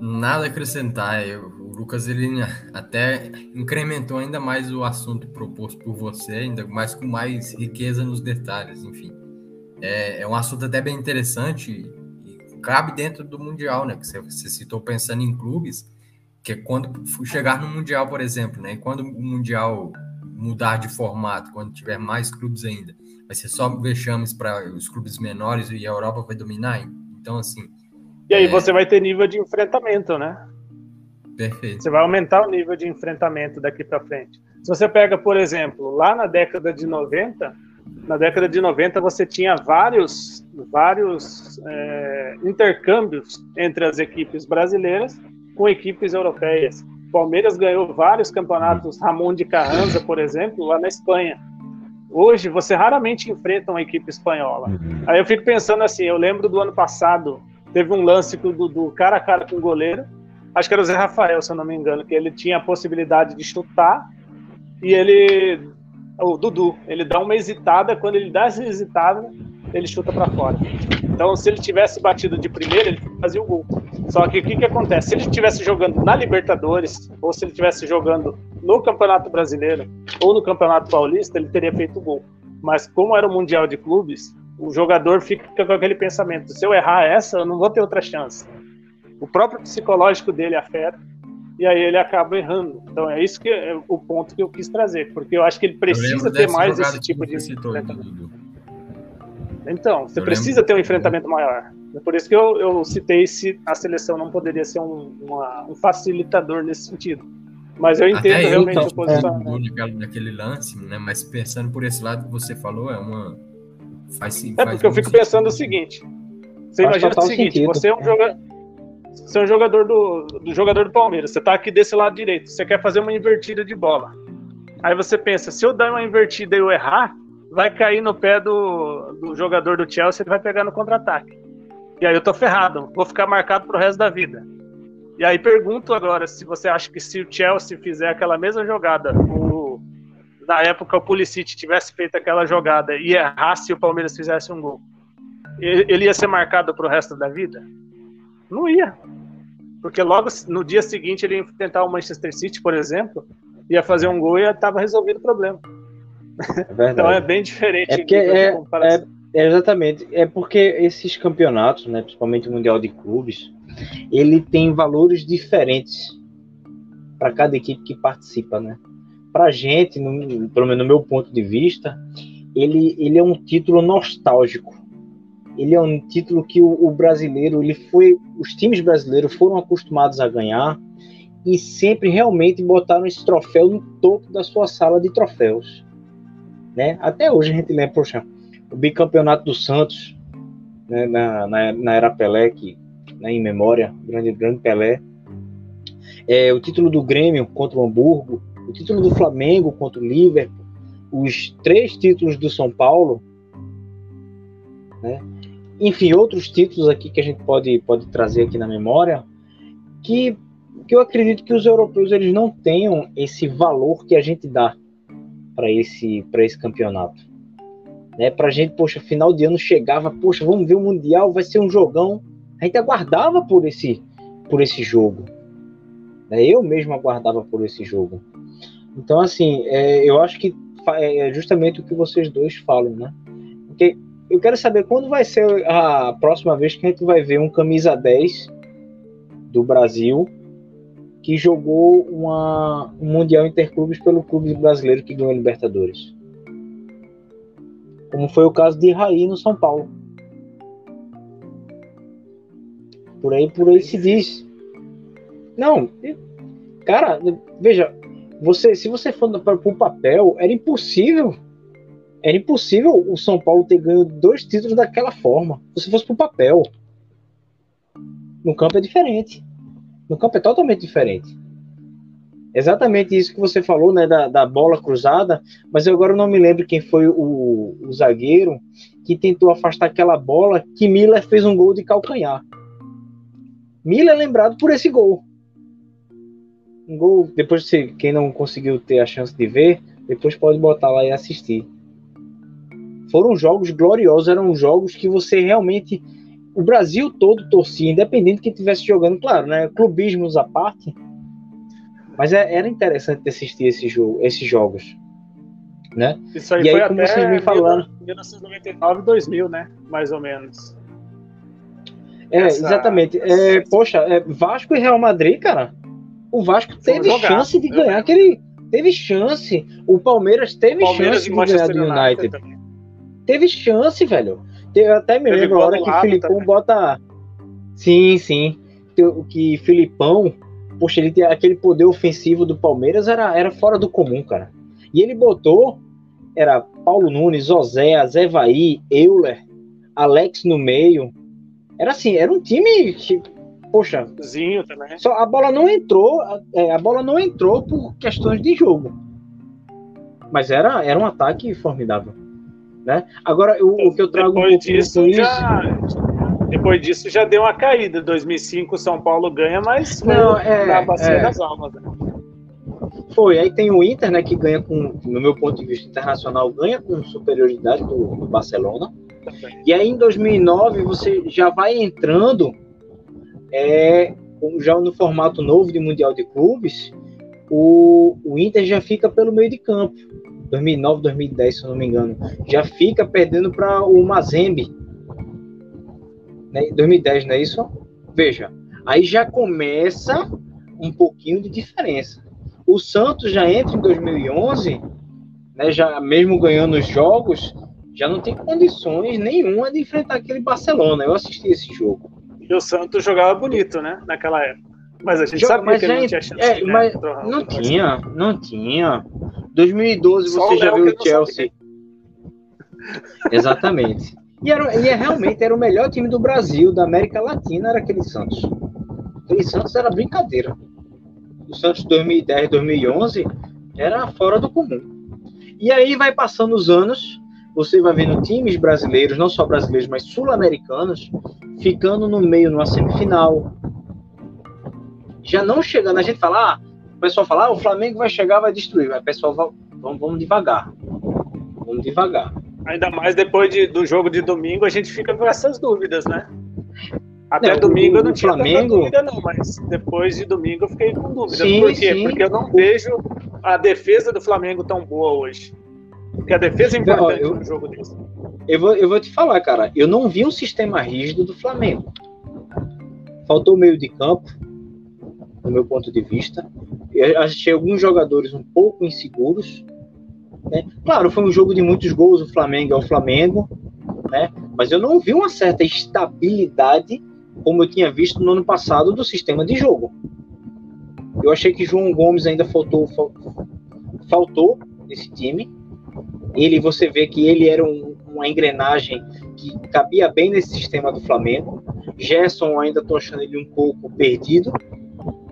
Nada a acrescentar. o Lucas ele até incrementou ainda mais o assunto proposto por você, ainda mais com mais riqueza nos detalhes, enfim. É, é um assunto até bem interessante cabe dentro do Mundial, né? Que você citou pensando em clubes, que é quando chegar no Mundial, por exemplo, né? E quando o Mundial mudar de formato, quando tiver mais clubes ainda, vai ser só vexames para os clubes menores e a Europa vai dominar. Então, assim. E aí é... você vai ter nível de enfrentamento, né? Perfeito. Você vai aumentar o nível de enfrentamento daqui para frente. Se você pega, por exemplo, lá na década de 90, na década de 90 você tinha vários, vários é, intercâmbios entre as equipes brasileiras com equipes europeias. Palmeiras ganhou vários campeonatos Ramon de Carranza, por exemplo, lá na Espanha. Hoje você raramente enfrenta uma equipe espanhola. Uhum. Aí eu fico pensando assim, eu lembro do ano passado, teve um lance do, do cara a cara com o goleiro, acho que era o Zé Rafael, se eu não me engano, que ele tinha a possibilidade de chutar e ele, o Dudu, ele dá uma hesitada, quando ele dá essa hesitada, ele chuta para fora. Então, se ele tivesse batido de primeira, ele fazia o gol. Só que o que, que acontece? Se ele estivesse jogando na Libertadores, ou se ele estivesse jogando no Campeonato Brasileiro, ou no Campeonato Paulista, ele teria feito o gol. Mas como era o Mundial de Clubes, o jogador fica com aquele pensamento: se eu errar essa, eu não vou ter outra chance. O próprio psicológico dele afeta e aí ele acaba errando. Então é isso que é o ponto que eu quis trazer, porque eu acho que ele precisa ter mais esse tipo de citou, Então, você eu precisa lembro. ter um enfrentamento maior. É por isso que eu, eu citei se a seleção não poderia ser um, uma, um facilitador nesse sentido. Mas eu entendo Até realmente o posicionamento. É, naquele lance, né? Mas pensando por esse lado que você falou, é uma. Faz sim. É porque eu fico sentido. pensando o seguinte: você Faz imagina o seguinte, sentido. você é um jogador. Você é um jogador do, do jogador do Palmeiras, você tá aqui desse lado direito, você quer fazer uma invertida de bola. Aí você pensa, se eu dar uma invertida e eu errar, vai cair no pé do, do jogador do Chelsea, ele vai pegar no contra-ataque. E aí eu tô ferrado, vou ficar marcado pro resto da vida. E aí pergunto agora se você acha que se o Chelsea fizer aquela mesma jogada, o, na época o Pulisic tivesse feito aquela jogada e errasse e o Palmeiras fizesse um gol, ele ia ser marcado pro resto da vida? Não ia. Porque logo no dia seguinte ele ia enfrentar o Manchester City, por exemplo, ia fazer um gol e estava resolvido o problema. É então é bem diferente. É porque é, é, é, exatamente. É porque esses campeonatos, né, principalmente o Mundial de Clubes, ele tem valores diferentes para cada equipe que participa, né? Para gente, no, pelo menos no meu ponto de vista, ele, ele é um título nostálgico. Ele é um título que o, o brasileiro, ele foi, os times brasileiros foram acostumados a ganhar e sempre realmente botaram esse troféu no topo da sua sala de troféus. Né? Até hoje a gente lembra, poxa, o bicampeonato do Santos, né, na, na, na, era Pelé, que, né, em memória, grande, grande Pelé, é, o título do Grêmio contra o Hamburgo, o título do Flamengo contra o Liverpool, os três títulos do São Paulo, né? enfim, outros títulos aqui que a gente pode, pode trazer aqui na memória, que que eu acredito que os europeus eles não tenham esse valor que a gente dá para esse esse campeonato. Né? Para a gente, poxa, final de ano chegava, poxa, vamos ver o mundial, vai ser um jogão. A gente aguardava por esse por esse jogo. Né? Eu mesmo aguardava por esse jogo. Então, assim, é, eu acho que é justamente o que vocês dois falam, né? Porque eu quero saber quando vai ser a próxima vez que a gente vai ver um camisa 10 do Brasil que jogou uma, um Mundial Interclubes pelo clube brasileiro que ganhou a Libertadores. Como foi o caso de Raí no São Paulo. Por aí, por aí se diz. Não, cara, veja, você, se você for para o papel, era impossível. Era impossível o São Paulo ter ganho dois títulos daquela forma. Se fosse para o papel. No campo é diferente. No campo é totalmente diferente. Exatamente isso que você falou, né, da, da bola cruzada, mas eu agora não me lembro quem foi o, o zagueiro que tentou afastar aquela bola que Miller fez um gol de calcanhar. Miller é lembrado por esse gol. Um gol, depois quem não conseguiu ter a chance de ver, depois pode botar lá e assistir. Foram jogos gloriosos, eram jogos que você realmente o Brasil todo torcia, independente de quem estivesse jogando, claro, né? Clubismos à parte. Mas é, era interessante assistir esse jogo, esses jogos. Né? Isso aí e foi aí, como até vocês me falando. 1999, 2000, né? Mais ou menos. É, Essa... exatamente. É, poxa, é, Vasco e Real Madrid, cara. O Vasco teve chance de ganhar aquele. Teve chance. O Palmeiras teve Palmeiras chance de ganhar do United. United. Teve chance, velho. Eu até me lembro a hora que o Filipão também. bota. Sim, sim. O que Filipão, poxa, ele tem aquele poder ofensivo do Palmeiras era, era fora do comum, cara. E ele botou, era Paulo Nunes, José, Zevaí, Euler, Alex no meio. Era assim, era um time que, poxa. Zinho também. Só a bola não entrou, é, a bola não entrou por questões de jogo. Mas era, era um ataque formidável. Né? Agora, o, o que eu trago depois um disso, já, depois disso já deu uma caída. 2005 São Paulo ganha, mas não é na bacia é. das almas. Né? Foi, aí tem o Inter, né, que ganha com, no meu ponto de vista internacional, ganha com superioridade do, do Barcelona. E aí em 2009 você já vai entrando é, já no formato novo de Mundial de Clubes, o, o Inter já fica pelo meio de campo. 2009, 2010, se eu não me engano, já fica perdendo para o Mazembe. Né? 2010, não é isso? Veja, aí já começa um pouquinho de diferença. O Santos já entra em 2011, né, já mesmo ganhando os jogos, já não tem condições nenhuma de enfrentar aquele Barcelona. Eu assisti esse jogo. E o Santos jogava bonito, né, naquela época. Mas a gente Joga, sabia que já, não tinha chance. É, né, mas não tinha, não tinha. 2012 Só você já viu o Chelsea. Exatamente. E, era, e é, realmente era o melhor time do Brasil, da América Latina, era aquele Santos. Aquele Santos era brincadeira. O Santos 2010, 2011 era fora do comum. E aí vai passando os anos, você vai vendo times brasileiros, não só brasileiros, mas sul-americanos, ficando no meio numa semifinal. Já não chegando, a gente fala, ah, o pessoal fala, ah, o Flamengo vai chegar, vai destruir. Mas o pessoal, vamos, vamos devagar. Vamos devagar. Ainda mais depois de, do jogo de domingo, a gente fica com essas dúvidas, né? Até não, domingo o, eu não tinha Flamengo... dúvida, não, mas depois de domingo eu fiquei com dúvida. Sim, Por quê? Sim. Porque eu não vejo a defesa do Flamengo tão boa hoje. Porque a defesa é importante eu, no jogo desse. Eu vou, eu vou te falar, cara, eu não vi um sistema rígido do Flamengo. Faltou meio de campo, no meu ponto de vista. Eu achei alguns jogadores um pouco inseguros. Né? Claro, foi um jogo de muitos gols, o Flamengo é o Flamengo, né? mas eu não vi uma certa estabilidade como eu tinha visto no ano passado do sistema de jogo. Eu achei que João Gomes ainda faltou, faltou nesse time. Ele, você vê que ele era um, uma engrenagem que cabia bem nesse sistema do Flamengo. Gerson ainda estou achando ele um pouco perdido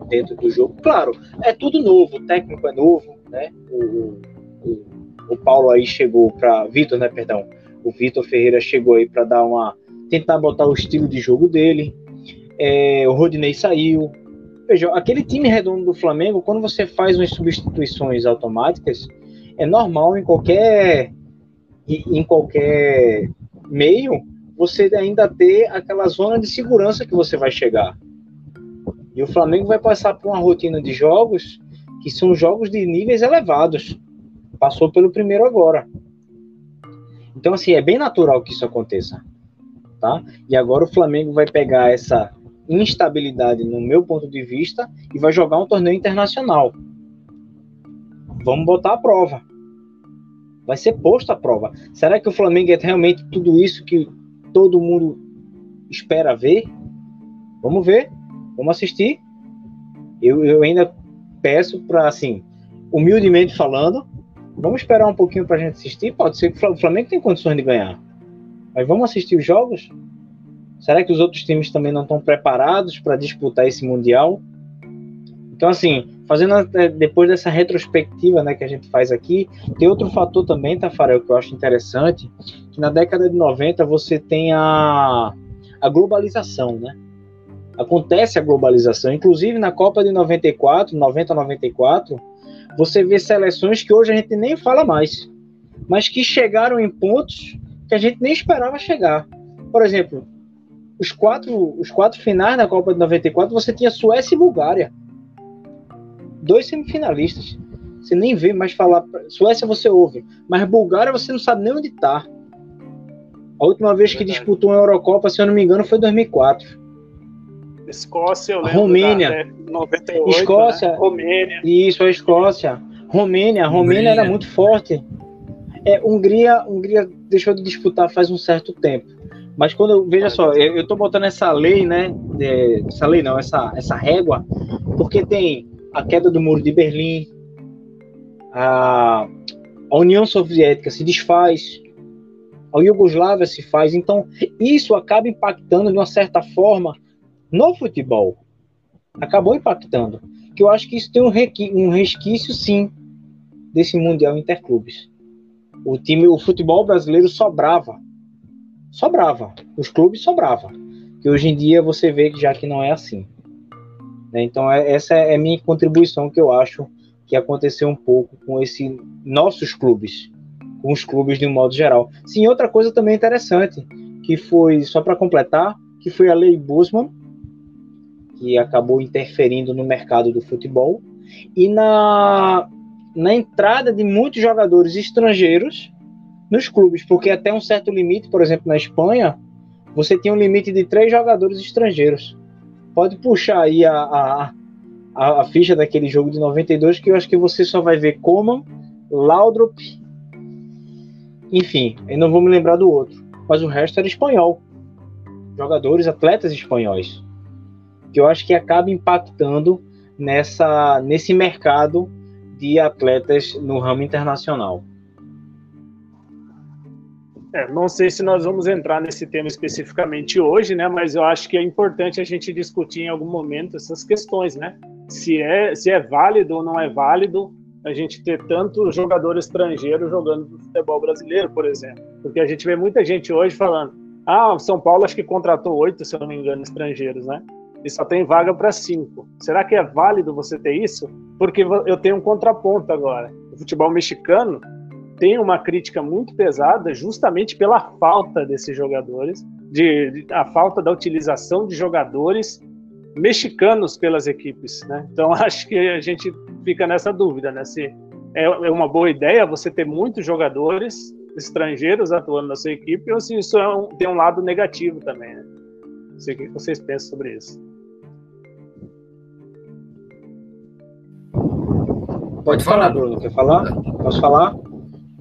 dentro do jogo. Claro, é tudo novo, o técnico é novo, né? O, o, o Paulo aí chegou para Vitor, né? Perdão, o Vitor Ferreira chegou aí para dar uma tentar botar o estilo de jogo dele. É, o Rodinei saiu. Veja, aquele time redondo do Flamengo, quando você faz umas substituições automáticas, é normal em qualquer em qualquer meio você ainda ter aquela zona de segurança que você vai chegar. E o Flamengo vai passar por uma rotina de jogos que são jogos de níveis elevados. Passou pelo primeiro agora. Então, assim, é bem natural que isso aconteça. Tá? E agora o Flamengo vai pegar essa instabilidade, no meu ponto de vista, e vai jogar um torneio internacional. Vamos botar a prova. Vai ser posto a prova. Será que o Flamengo é realmente tudo isso que todo mundo espera ver? Vamos ver. Vamos assistir. Eu, eu ainda peço para, assim, humildemente falando, vamos esperar um pouquinho para a gente assistir. Pode ser que o Flamengo tem condições de ganhar. Mas vamos assistir os jogos? Será que os outros times também não estão preparados para disputar esse Mundial? Então, assim, fazendo é, depois dessa retrospectiva né, que a gente faz aqui, tem outro fator também, Tafarel, que eu acho interessante, que na década de 90 você tem a, a globalização, né? Acontece a globalização. Inclusive na Copa de 94, 90 94, você vê seleções que hoje a gente nem fala mais, mas que chegaram em pontos que a gente nem esperava chegar. Por exemplo, os quatro, os quatro finais da Copa de 94, você tinha Suécia e Bulgária. Dois semifinalistas. Você nem vê mais falar. Suécia você ouve, mas Bulgária você não sabe nem onde está. A última vez que disputou uma Eurocopa, se eu não me engano, foi em 2004. Escócia, eu lembro. Romênia. Da, né, 98, Escócia. Né? Romênia. Isso, a Escócia. Romênia. A Romênia era muito forte. É, Hungria, Hungria deixou de disputar faz um certo tempo. Mas quando eu, veja só, eu, eu tô botando essa lei, né? De, essa lei não, essa, essa régua, porque tem a queda do muro de Berlim, a, a União Soviética se desfaz, a Iugoslávia se faz, então isso acaba impactando de uma certa forma no futebol. Acabou impactando. Que eu acho que isso tem um, um resquício, sim, desse Mundial Interclubes. O time, o futebol brasileiro sobrava. Sobrava. Os clubes sobrava. Que hoje em dia você vê que já que não é assim. Né? Então, é, essa é a minha contribuição que eu acho que aconteceu um pouco com esses nossos clubes, com os clubes de um modo geral. Sim, outra coisa também interessante, que foi, só para completar, que foi a lei Busman, que acabou interferindo no mercado do futebol e na, na entrada de muitos jogadores estrangeiros nos clubes, porque até um certo limite, por exemplo, na Espanha, você tinha um limite de três jogadores estrangeiros. Pode puxar aí a, a, a, a ficha daquele jogo de 92, que eu acho que você só vai ver Coman, Laudrup, enfim, eu não vou me lembrar do outro, mas o resto era espanhol. Jogadores, atletas espanhóis que eu acho que acaba impactando nessa, nesse mercado de atletas no ramo internacional. É, não sei se nós vamos entrar nesse tema especificamente hoje, né? Mas eu acho que é importante a gente discutir em algum momento essas questões, né? Se é, se é válido ou não é válido a gente ter tanto jogador estrangeiro jogando no futebol brasileiro, por exemplo. Porque a gente vê muita gente hoje falando, ah, São Paulo acho que contratou oito, se eu não me engano, estrangeiros, né? E só tem vaga para cinco. Será que é válido você ter isso? Porque eu tenho um contraponto agora. O futebol mexicano tem uma crítica muito pesada justamente pela falta desses jogadores de, de, a falta da utilização de jogadores mexicanos pelas equipes, né? Então acho que a gente fica nessa dúvida, né? Se é, é uma boa ideia você ter muitos jogadores estrangeiros atuando na sua equipe ou se isso é um, tem um lado negativo também, né? Não sei o que vocês pensam sobre isso. Pode falar, Bruno. Quer falar? Posso falar?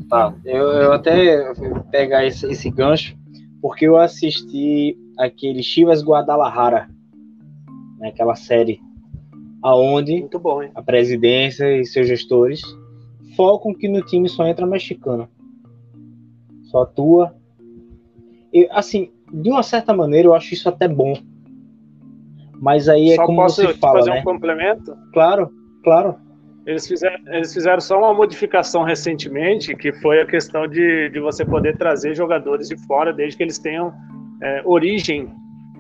Tá. Eu, eu até pegar esse, esse gancho, porque eu assisti aquele Chivas Guadalajara, né, aquela série aonde bom, a presidência e seus gestores focam que no time só entra mexicano. Só atua. E, assim, de uma certa maneira, eu acho isso até bom. Mas aí é só como posso você fala, fazer né? um complemento? Claro, claro. Eles fizeram, eles fizeram só uma modificação recentemente, que foi a questão de, de você poder trazer jogadores de fora, desde que eles tenham é, origem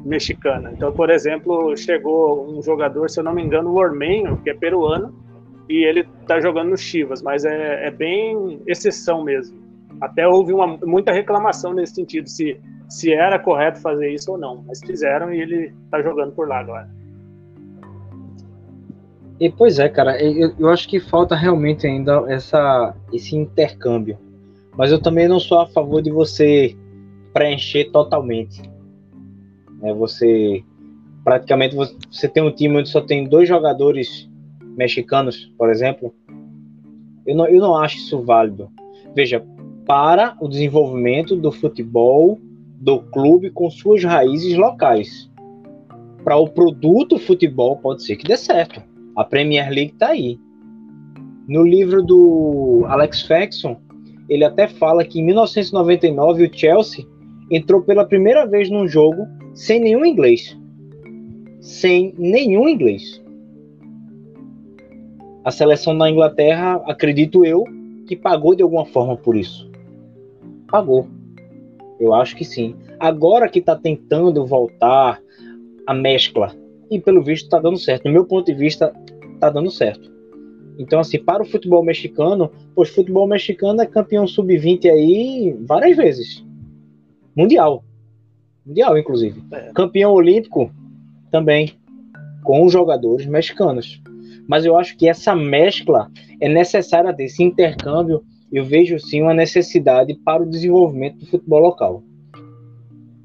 mexicana. Então, por exemplo, chegou um jogador, se eu não me engano, o Ormenho, que é peruano, e ele está jogando no Chivas, mas é, é, bem exceção mesmo. Até houve uma, muita reclamação nesse sentido, se, se era correto fazer isso ou não, mas fizeram e ele está jogando por lá agora. E pois é, cara, eu, eu acho que falta realmente ainda essa, esse intercâmbio. Mas eu também não sou a favor de você preencher totalmente. É, você praticamente você tem um time onde só tem dois jogadores mexicanos, por exemplo. Eu não, eu não acho isso válido. Veja, para o desenvolvimento do futebol do clube com suas raízes locais. Para o produto futebol pode ser que dê certo a Premier League está aí. No livro do Alex Ferguson, ele até fala que em 1999 o Chelsea entrou pela primeira vez num jogo sem nenhum inglês. Sem nenhum inglês. A seleção da Inglaterra, acredito eu, que pagou de alguma forma por isso. Pagou. Eu acho que sim. Agora que está tentando voltar a mescla e pelo visto está dando certo. No meu ponto de vista, está dando certo. Então, assim, para o futebol mexicano, pois futebol mexicano é campeão sub-20 aí várias vezes. Mundial. Mundial, inclusive. É. Campeão olímpico também, com jogadores mexicanos. Mas eu acho que essa mescla é necessária desse intercâmbio. Eu vejo sim uma necessidade para o desenvolvimento do futebol local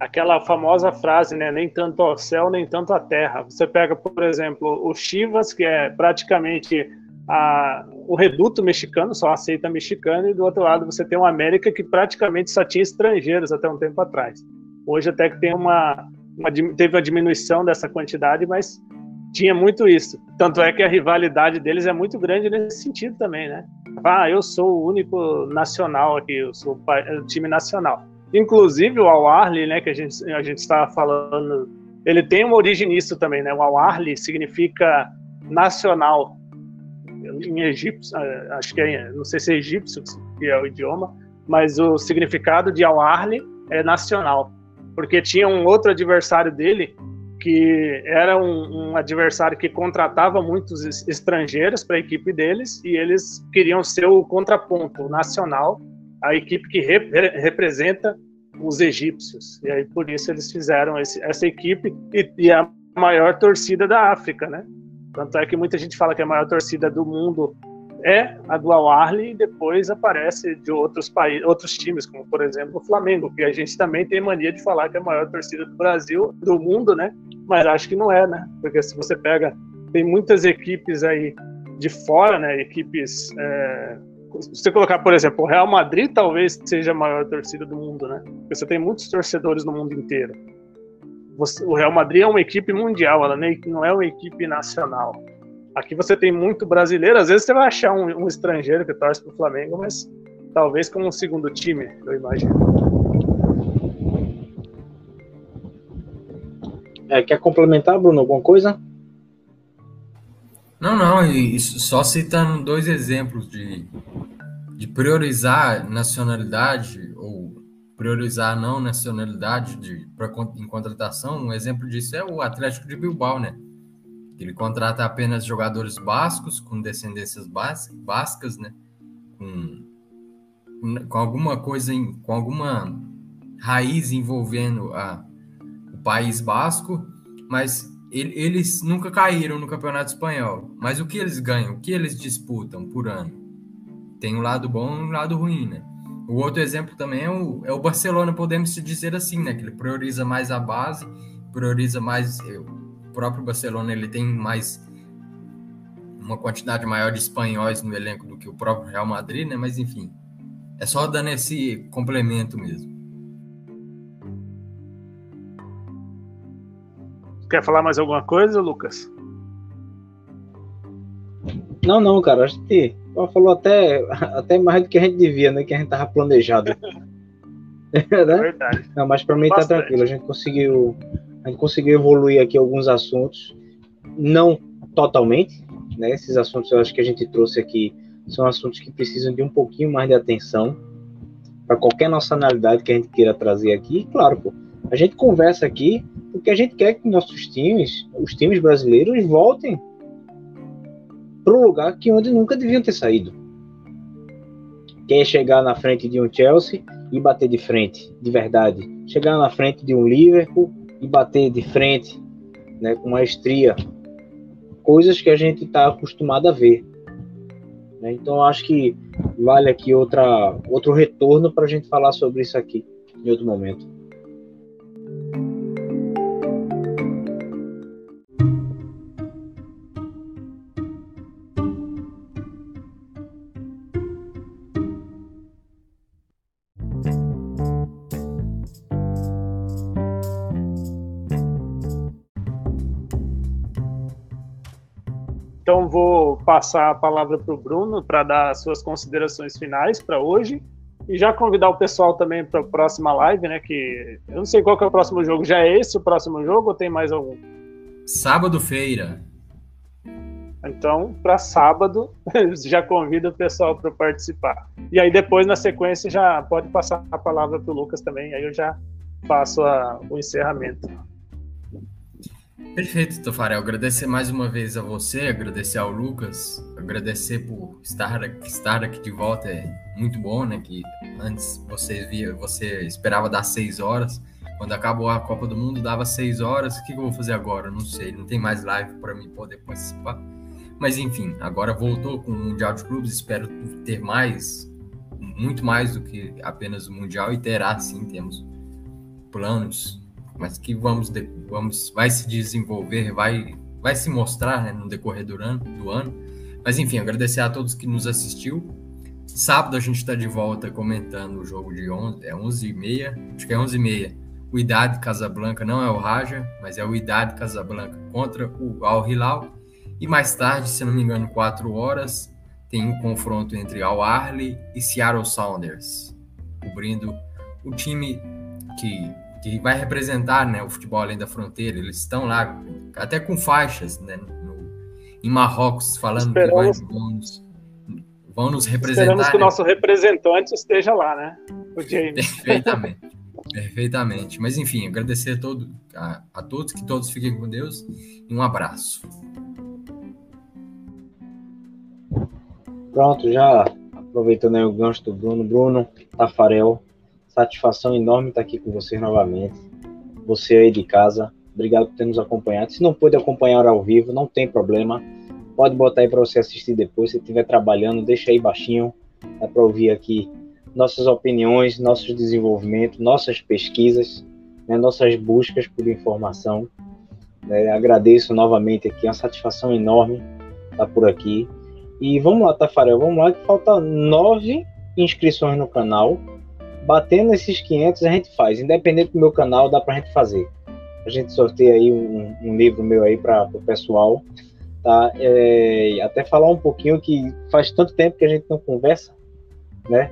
aquela famosa frase, né? Nem tanto ao céu, nem tanto à terra. Você pega, por exemplo, o Chivas, que é praticamente a, o reduto mexicano, só aceita mexicano, e do outro lado você tem o América, que praticamente só tinha estrangeiros até um tempo atrás. Hoje até que tem uma, uma teve uma diminuição dessa quantidade, mas tinha muito isso. Tanto é que a rivalidade deles é muito grande nesse sentido também, né? Ah, eu sou o único nacional aqui, eu sou o time nacional. Inclusive o Al-Arli, né, que a gente a gente estava falando, ele tem uma origem nisso também, né? O Al-Arli significa nacional. Em egípcio, eh, acho que é, não sei se é egípcio que é o idioma, mas o significado de Al-Arli é nacional, porque tinha um outro adversário dele que era um, um adversário que contratava muitos estrangeiros para a equipe deles e eles queriam ser o contraponto nacional a equipe que rep representa os egípcios. E aí por isso eles fizeram esse, essa equipe e, e, a maior torcida da África, né? Tanto é que muita gente fala que a maior torcida do mundo é a do Al-Ahly e depois aparece de outros países, outros times, como por exemplo o Flamengo, que a gente também tem mania de falar que é a maior torcida do Brasil, do mundo, né? Mas acho que não é, né? Porque se você pega, tem muitas equipes aí de fora, né? Equipes é, se você colocar, por exemplo, o Real Madrid talvez seja a maior torcida do mundo, né? Porque você tem muitos torcedores no mundo inteiro. Você, o Real Madrid é uma equipe mundial, ela não é uma equipe nacional. Aqui você tem muito brasileiro, às vezes você vai achar um, um estrangeiro que torce para o Flamengo, mas talvez como um segundo time, eu imagino. É, quer complementar, Bruno, alguma coisa? Não, não, só citando dois exemplos de, de priorizar nacionalidade ou priorizar não nacionalidade de, pra, em contratação, um exemplo disso é o Atlético de Bilbao, né? Ele contrata apenas jogadores bascos, com descendências bas, bascas, né? Com, com alguma coisa, em, com alguma raiz envolvendo a, País Basco, mas eles nunca caíram no Campeonato Espanhol. Mas o que eles ganham? O que eles disputam por ano? Tem um lado bom e um lado ruim, né? O outro exemplo também é o, é o Barcelona, podemos dizer assim, né? Que ele prioriza mais a base, prioriza mais. O próprio Barcelona ele tem mais uma quantidade maior de espanhóis no elenco do que o próprio Real Madrid, né? Mas enfim, é só dando esse complemento mesmo. Quer falar mais alguma coisa, Lucas? Não, não, cara. Acho que falou até, até mais do que a gente devia, né? Que a gente tava planejado. né? Verdade. Não, mas para mim tá Bastante. tá tranquilo. A gente conseguiu, a gente conseguiu evoluir aqui alguns assuntos, não totalmente, né? Esses assuntos eu acho que a gente trouxe aqui são assuntos que precisam de um pouquinho mais de atenção para qualquer nacionalidade que a gente queira trazer aqui. E, claro, pô, a gente conversa aqui porque a gente quer que nossos times, os times brasileiros, voltem para um lugar que onde nunca deviam ter saído. Quer chegar na frente de um Chelsea e bater de frente, de verdade. Chegar na frente de um Liverpool e bater de frente, né, com maestria. Coisas que a gente está acostumado a ver. Né? Então acho que vale aqui outra, outro retorno para a gente falar sobre isso aqui em outro momento. Passar a palavra para o Bruno para dar suas considerações finais para hoje e já convidar o pessoal também para a próxima live, né? Que eu não sei qual que é o próximo jogo. Já é esse o próximo jogo ou tem mais algum? Sábado-feira. Então, para sábado, já convida o pessoal para participar. E aí depois, na sequência, já pode passar a palavra para o Lucas também. Aí eu já faço a, o encerramento. Perfeito, Tofarel. Agradecer mais uma vez a você, agradecer ao Lucas, agradecer por estar, estar aqui de volta. É muito bom, né? Que antes você via, você esperava dar seis horas. Quando acabou a Copa do Mundo, dava seis horas. O que eu vou fazer agora? Não sei. Não tem mais live para mim poder participar. Mas enfim, agora voltou com o Mundial de Clubes. Espero ter mais, muito mais do que apenas o Mundial e terá sim. Temos planos mas que vamos, vamos vai se desenvolver, vai, vai se mostrar né, no decorrer do ano, do ano. Mas enfim, agradecer a todos que nos assistiu. Sábado a gente está de volta comentando o jogo de 11, é 11 e meia, acho que é 11 e meia. O Idade Casablanca não é o Raja, mas é o Idade Casablanca contra o Al Hilal. E mais tarde, se não me engano, 4 horas, tem um confronto entre Al Arli e Seattle Sounders, cobrindo o time que que vai representar né, o futebol além da fronteira. Eles estão lá, até com faixas, né, no, em Marrocos, falando Esperamos. que vão, nos, vão nos representar. Esperamos que o nosso representante esteja lá, né? O James. Perfeitamente. Perfeitamente. Mas enfim, agradecer a, todo, a, a todos, que todos fiquem com Deus e um abraço. Pronto, já aproveitando aí o gancho do Bruno. Bruno, Tafarel, Satisfação enorme estar aqui com vocês novamente. Você aí de casa, obrigado por ter nos acompanhado. Se não pôde acompanhar ao vivo, não tem problema. Pode botar aí para você assistir depois. Se estiver trabalhando, deixa aí baixinho. Dá para ouvir aqui nossas opiniões, nossos desenvolvimentos, nossas pesquisas, né, nossas buscas por informação. É, agradeço novamente aqui, é uma satisfação enorme estar por aqui. E vamos lá, Tafarel, vamos lá, que falta nove inscrições no canal batendo esses 500 a gente faz. Independente do meu canal, dá pra gente fazer. A gente sorteia aí um, um livro meu aí para o pessoal, tá? É, até falar um pouquinho que faz tanto tempo que a gente não conversa, né?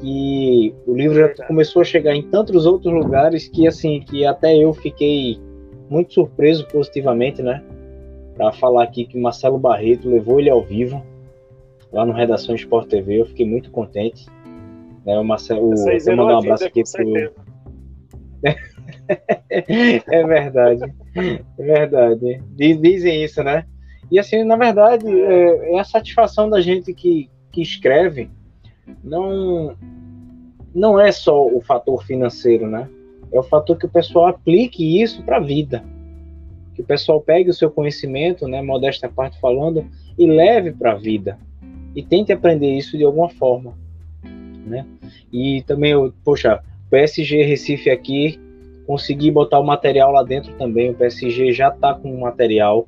Que o livro já começou a chegar em tantos outros lugares que assim que até eu fiquei muito surpreso positivamente, né? Para falar aqui que Marcelo Barreto levou ele ao vivo lá no Redação Sport TV, eu fiquei muito contente. Né, o Marcelo, eu mandar um abraço aqui pro. é verdade, é verdade. Dizem isso, né? E assim, na verdade, é, é a satisfação da gente que, que escreve não não é só o fator financeiro, né? é o fator que o pessoal aplique isso para a vida. Que o pessoal pegue o seu conhecimento, né, modesta parte falando, e leve para a vida. E tente aprender isso de alguma forma. Né? E também, poxa, PSG Recife aqui, consegui botar o material lá dentro também. O PSG já está com o material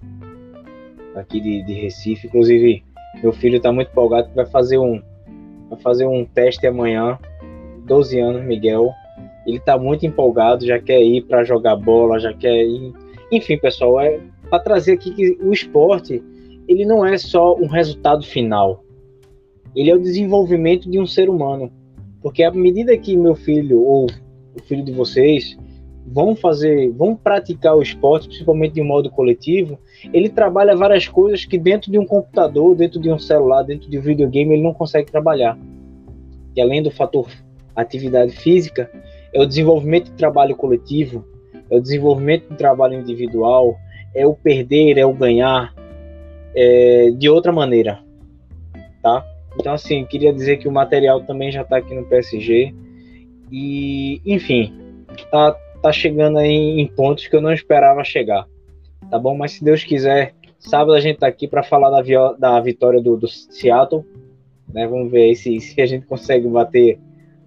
aqui de, de Recife. Inclusive, meu filho está muito empolgado que vai fazer um vai fazer um teste amanhã. 12 anos, Miguel. Ele está muito empolgado, já quer ir para jogar bola, já quer ir. Enfim, pessoal, é para trazer aqui que o esporte ele não é só um resultado final. Ele é o desenvolvimento de um ser humano. Porque à medida que meu filho ou o filho de vocês vão fazer, vão praticar o esporte, principalmente de um modo coletivo, ele trabalha várias coisas que dentro de um computador, dentro de um celular, dentro de um videogame, ele não consegue trabalhar. E além do fator atividade física, é o desenvolvimento de trabalho coletivo, é o desenvolvimento de trabalho individual, é o perder, é o ganhar, é, de outra maneira, tá? Então, assim, queria dizer que o material também já está aqui no PSG e, enfim, tá, tá chegando aí em pontos que eu não esperava chegar, tá bom? Mas se Deus quiser, sábado a gente tá aqui para falar da, da vitória do, do Seattle, né? Vamos ver aí se, se a gente consegue bater,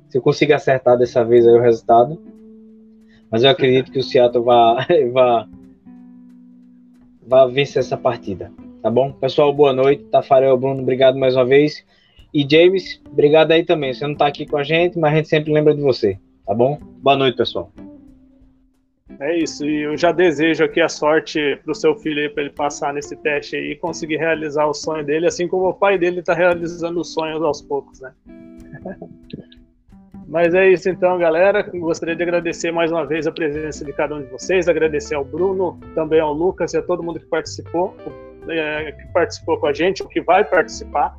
se eu consigo acertar dessa vez aí o resultado. Mas eu acredito que o Seattle vai, vencer essa partida, tá bom? Pessoal, boa noite. Tafarel, Bruno, obrigado mais uma vez. E James, obrigado aí também. Você não tá aqui com a gente, mas a gente sempre lembra de você, tá bom? Boa noite, pessoal. É isso, e eu já desejo aqui a sorte para o seu filho para ele passar nesse teste aí e conseguir realizar o sonho dele, assim como o pai dele está realizando os sonhos aos poucos, né? Mas é isso então, galera. Gostaria de agradecer mais uma vez a presença de cada um de vocês, agradecer ao Bruno, também ao Lucas e a todo mundo que participou, é, que participou com a gente, ou que vai participar,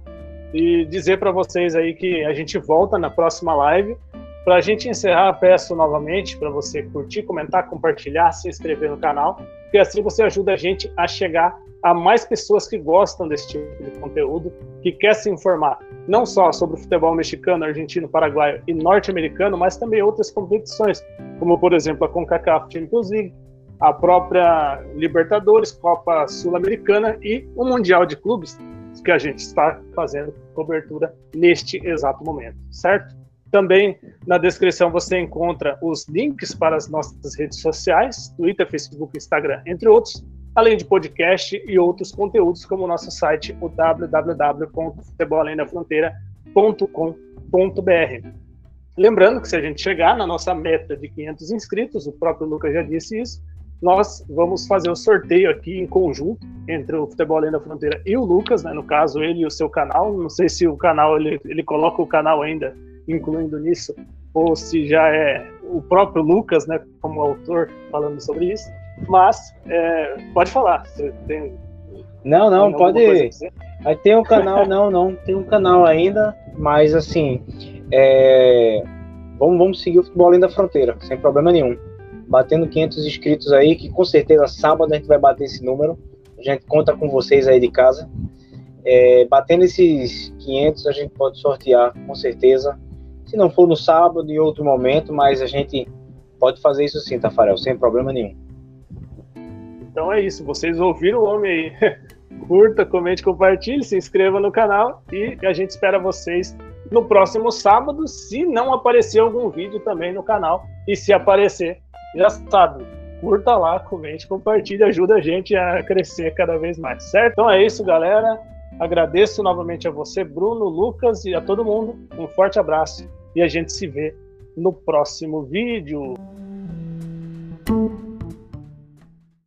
e dizer para vocês aí que a gente volta na próxima live. Para a gente encerrar, peço novamente para você curtir, comentar, compartilhar, se inscrever no canal, porque assim você ajuda a gente a chegar a mais pessoas que gostam desse tipo de conteúdo, que quer se informar não só sobre o futebol mexicano, argentino, paraguaio e norte-americano, mas também outras competições, como por exemplo a CONCACAF Champions League, a própria Libertadores, Copa Sul-Americana e o Mundial de Clubes, que a gente está fazendo cobertura neste exato momento, certo? Também na descrição você encontra os links para as nossas redes sociais, Twitter, Facebook, Instagram, entre outros, além de podcast e outros conteúdos, como o nosso site, o www.futebolalendafronteira.com.br. Lembrando que se a gente chegar na nossa meta de 500 inscritos, o próprio Lucas já disse isso, nós vamos fazer o sorteio aqui em conjunto entre o Futebol Além da Fronteira e o Lucas, né? no caso ele e o seu canal. Não sei se o canal ele, ele coloca o canal ainda incluindo nisso, ou se já é o próprio Lucas, né, como autor, falando sobre isso. Mas é, pode falar. Você tem, não, não, pode. Aí tem um canal, não, não, tem um canal ainda, mas assim, é, vamos, vamos seguir o futebol além da fronteira, sem problema nenhum. Batendo 500 inscritos aí, que com certeza sábado a gente vai bater esse número. A gente conta com vocês aí de casa. É, batendo esses 500, a gente pode sortear com certeza se não for no sábado, em outro momento, mas a gente pode fazer isso sim, Tafarel, sem problema nenhum. Então é isso, vocês ouviram o homem aí. Curta, comente, compartilhe, se inscreva no canal e a gente espera vocês no próximo sábado, se não aparecer algum vídeo também no canal. E se aparecer, já sabe, curta lá, comente, compartilhe, ajuda a gente a crescer cada vez mais, certo? Então é isso, galera. Agradeço novamente a você, Bruno, Lucas e a todo mundo. Um forte abraço e a gente se vê no próximo vídeo.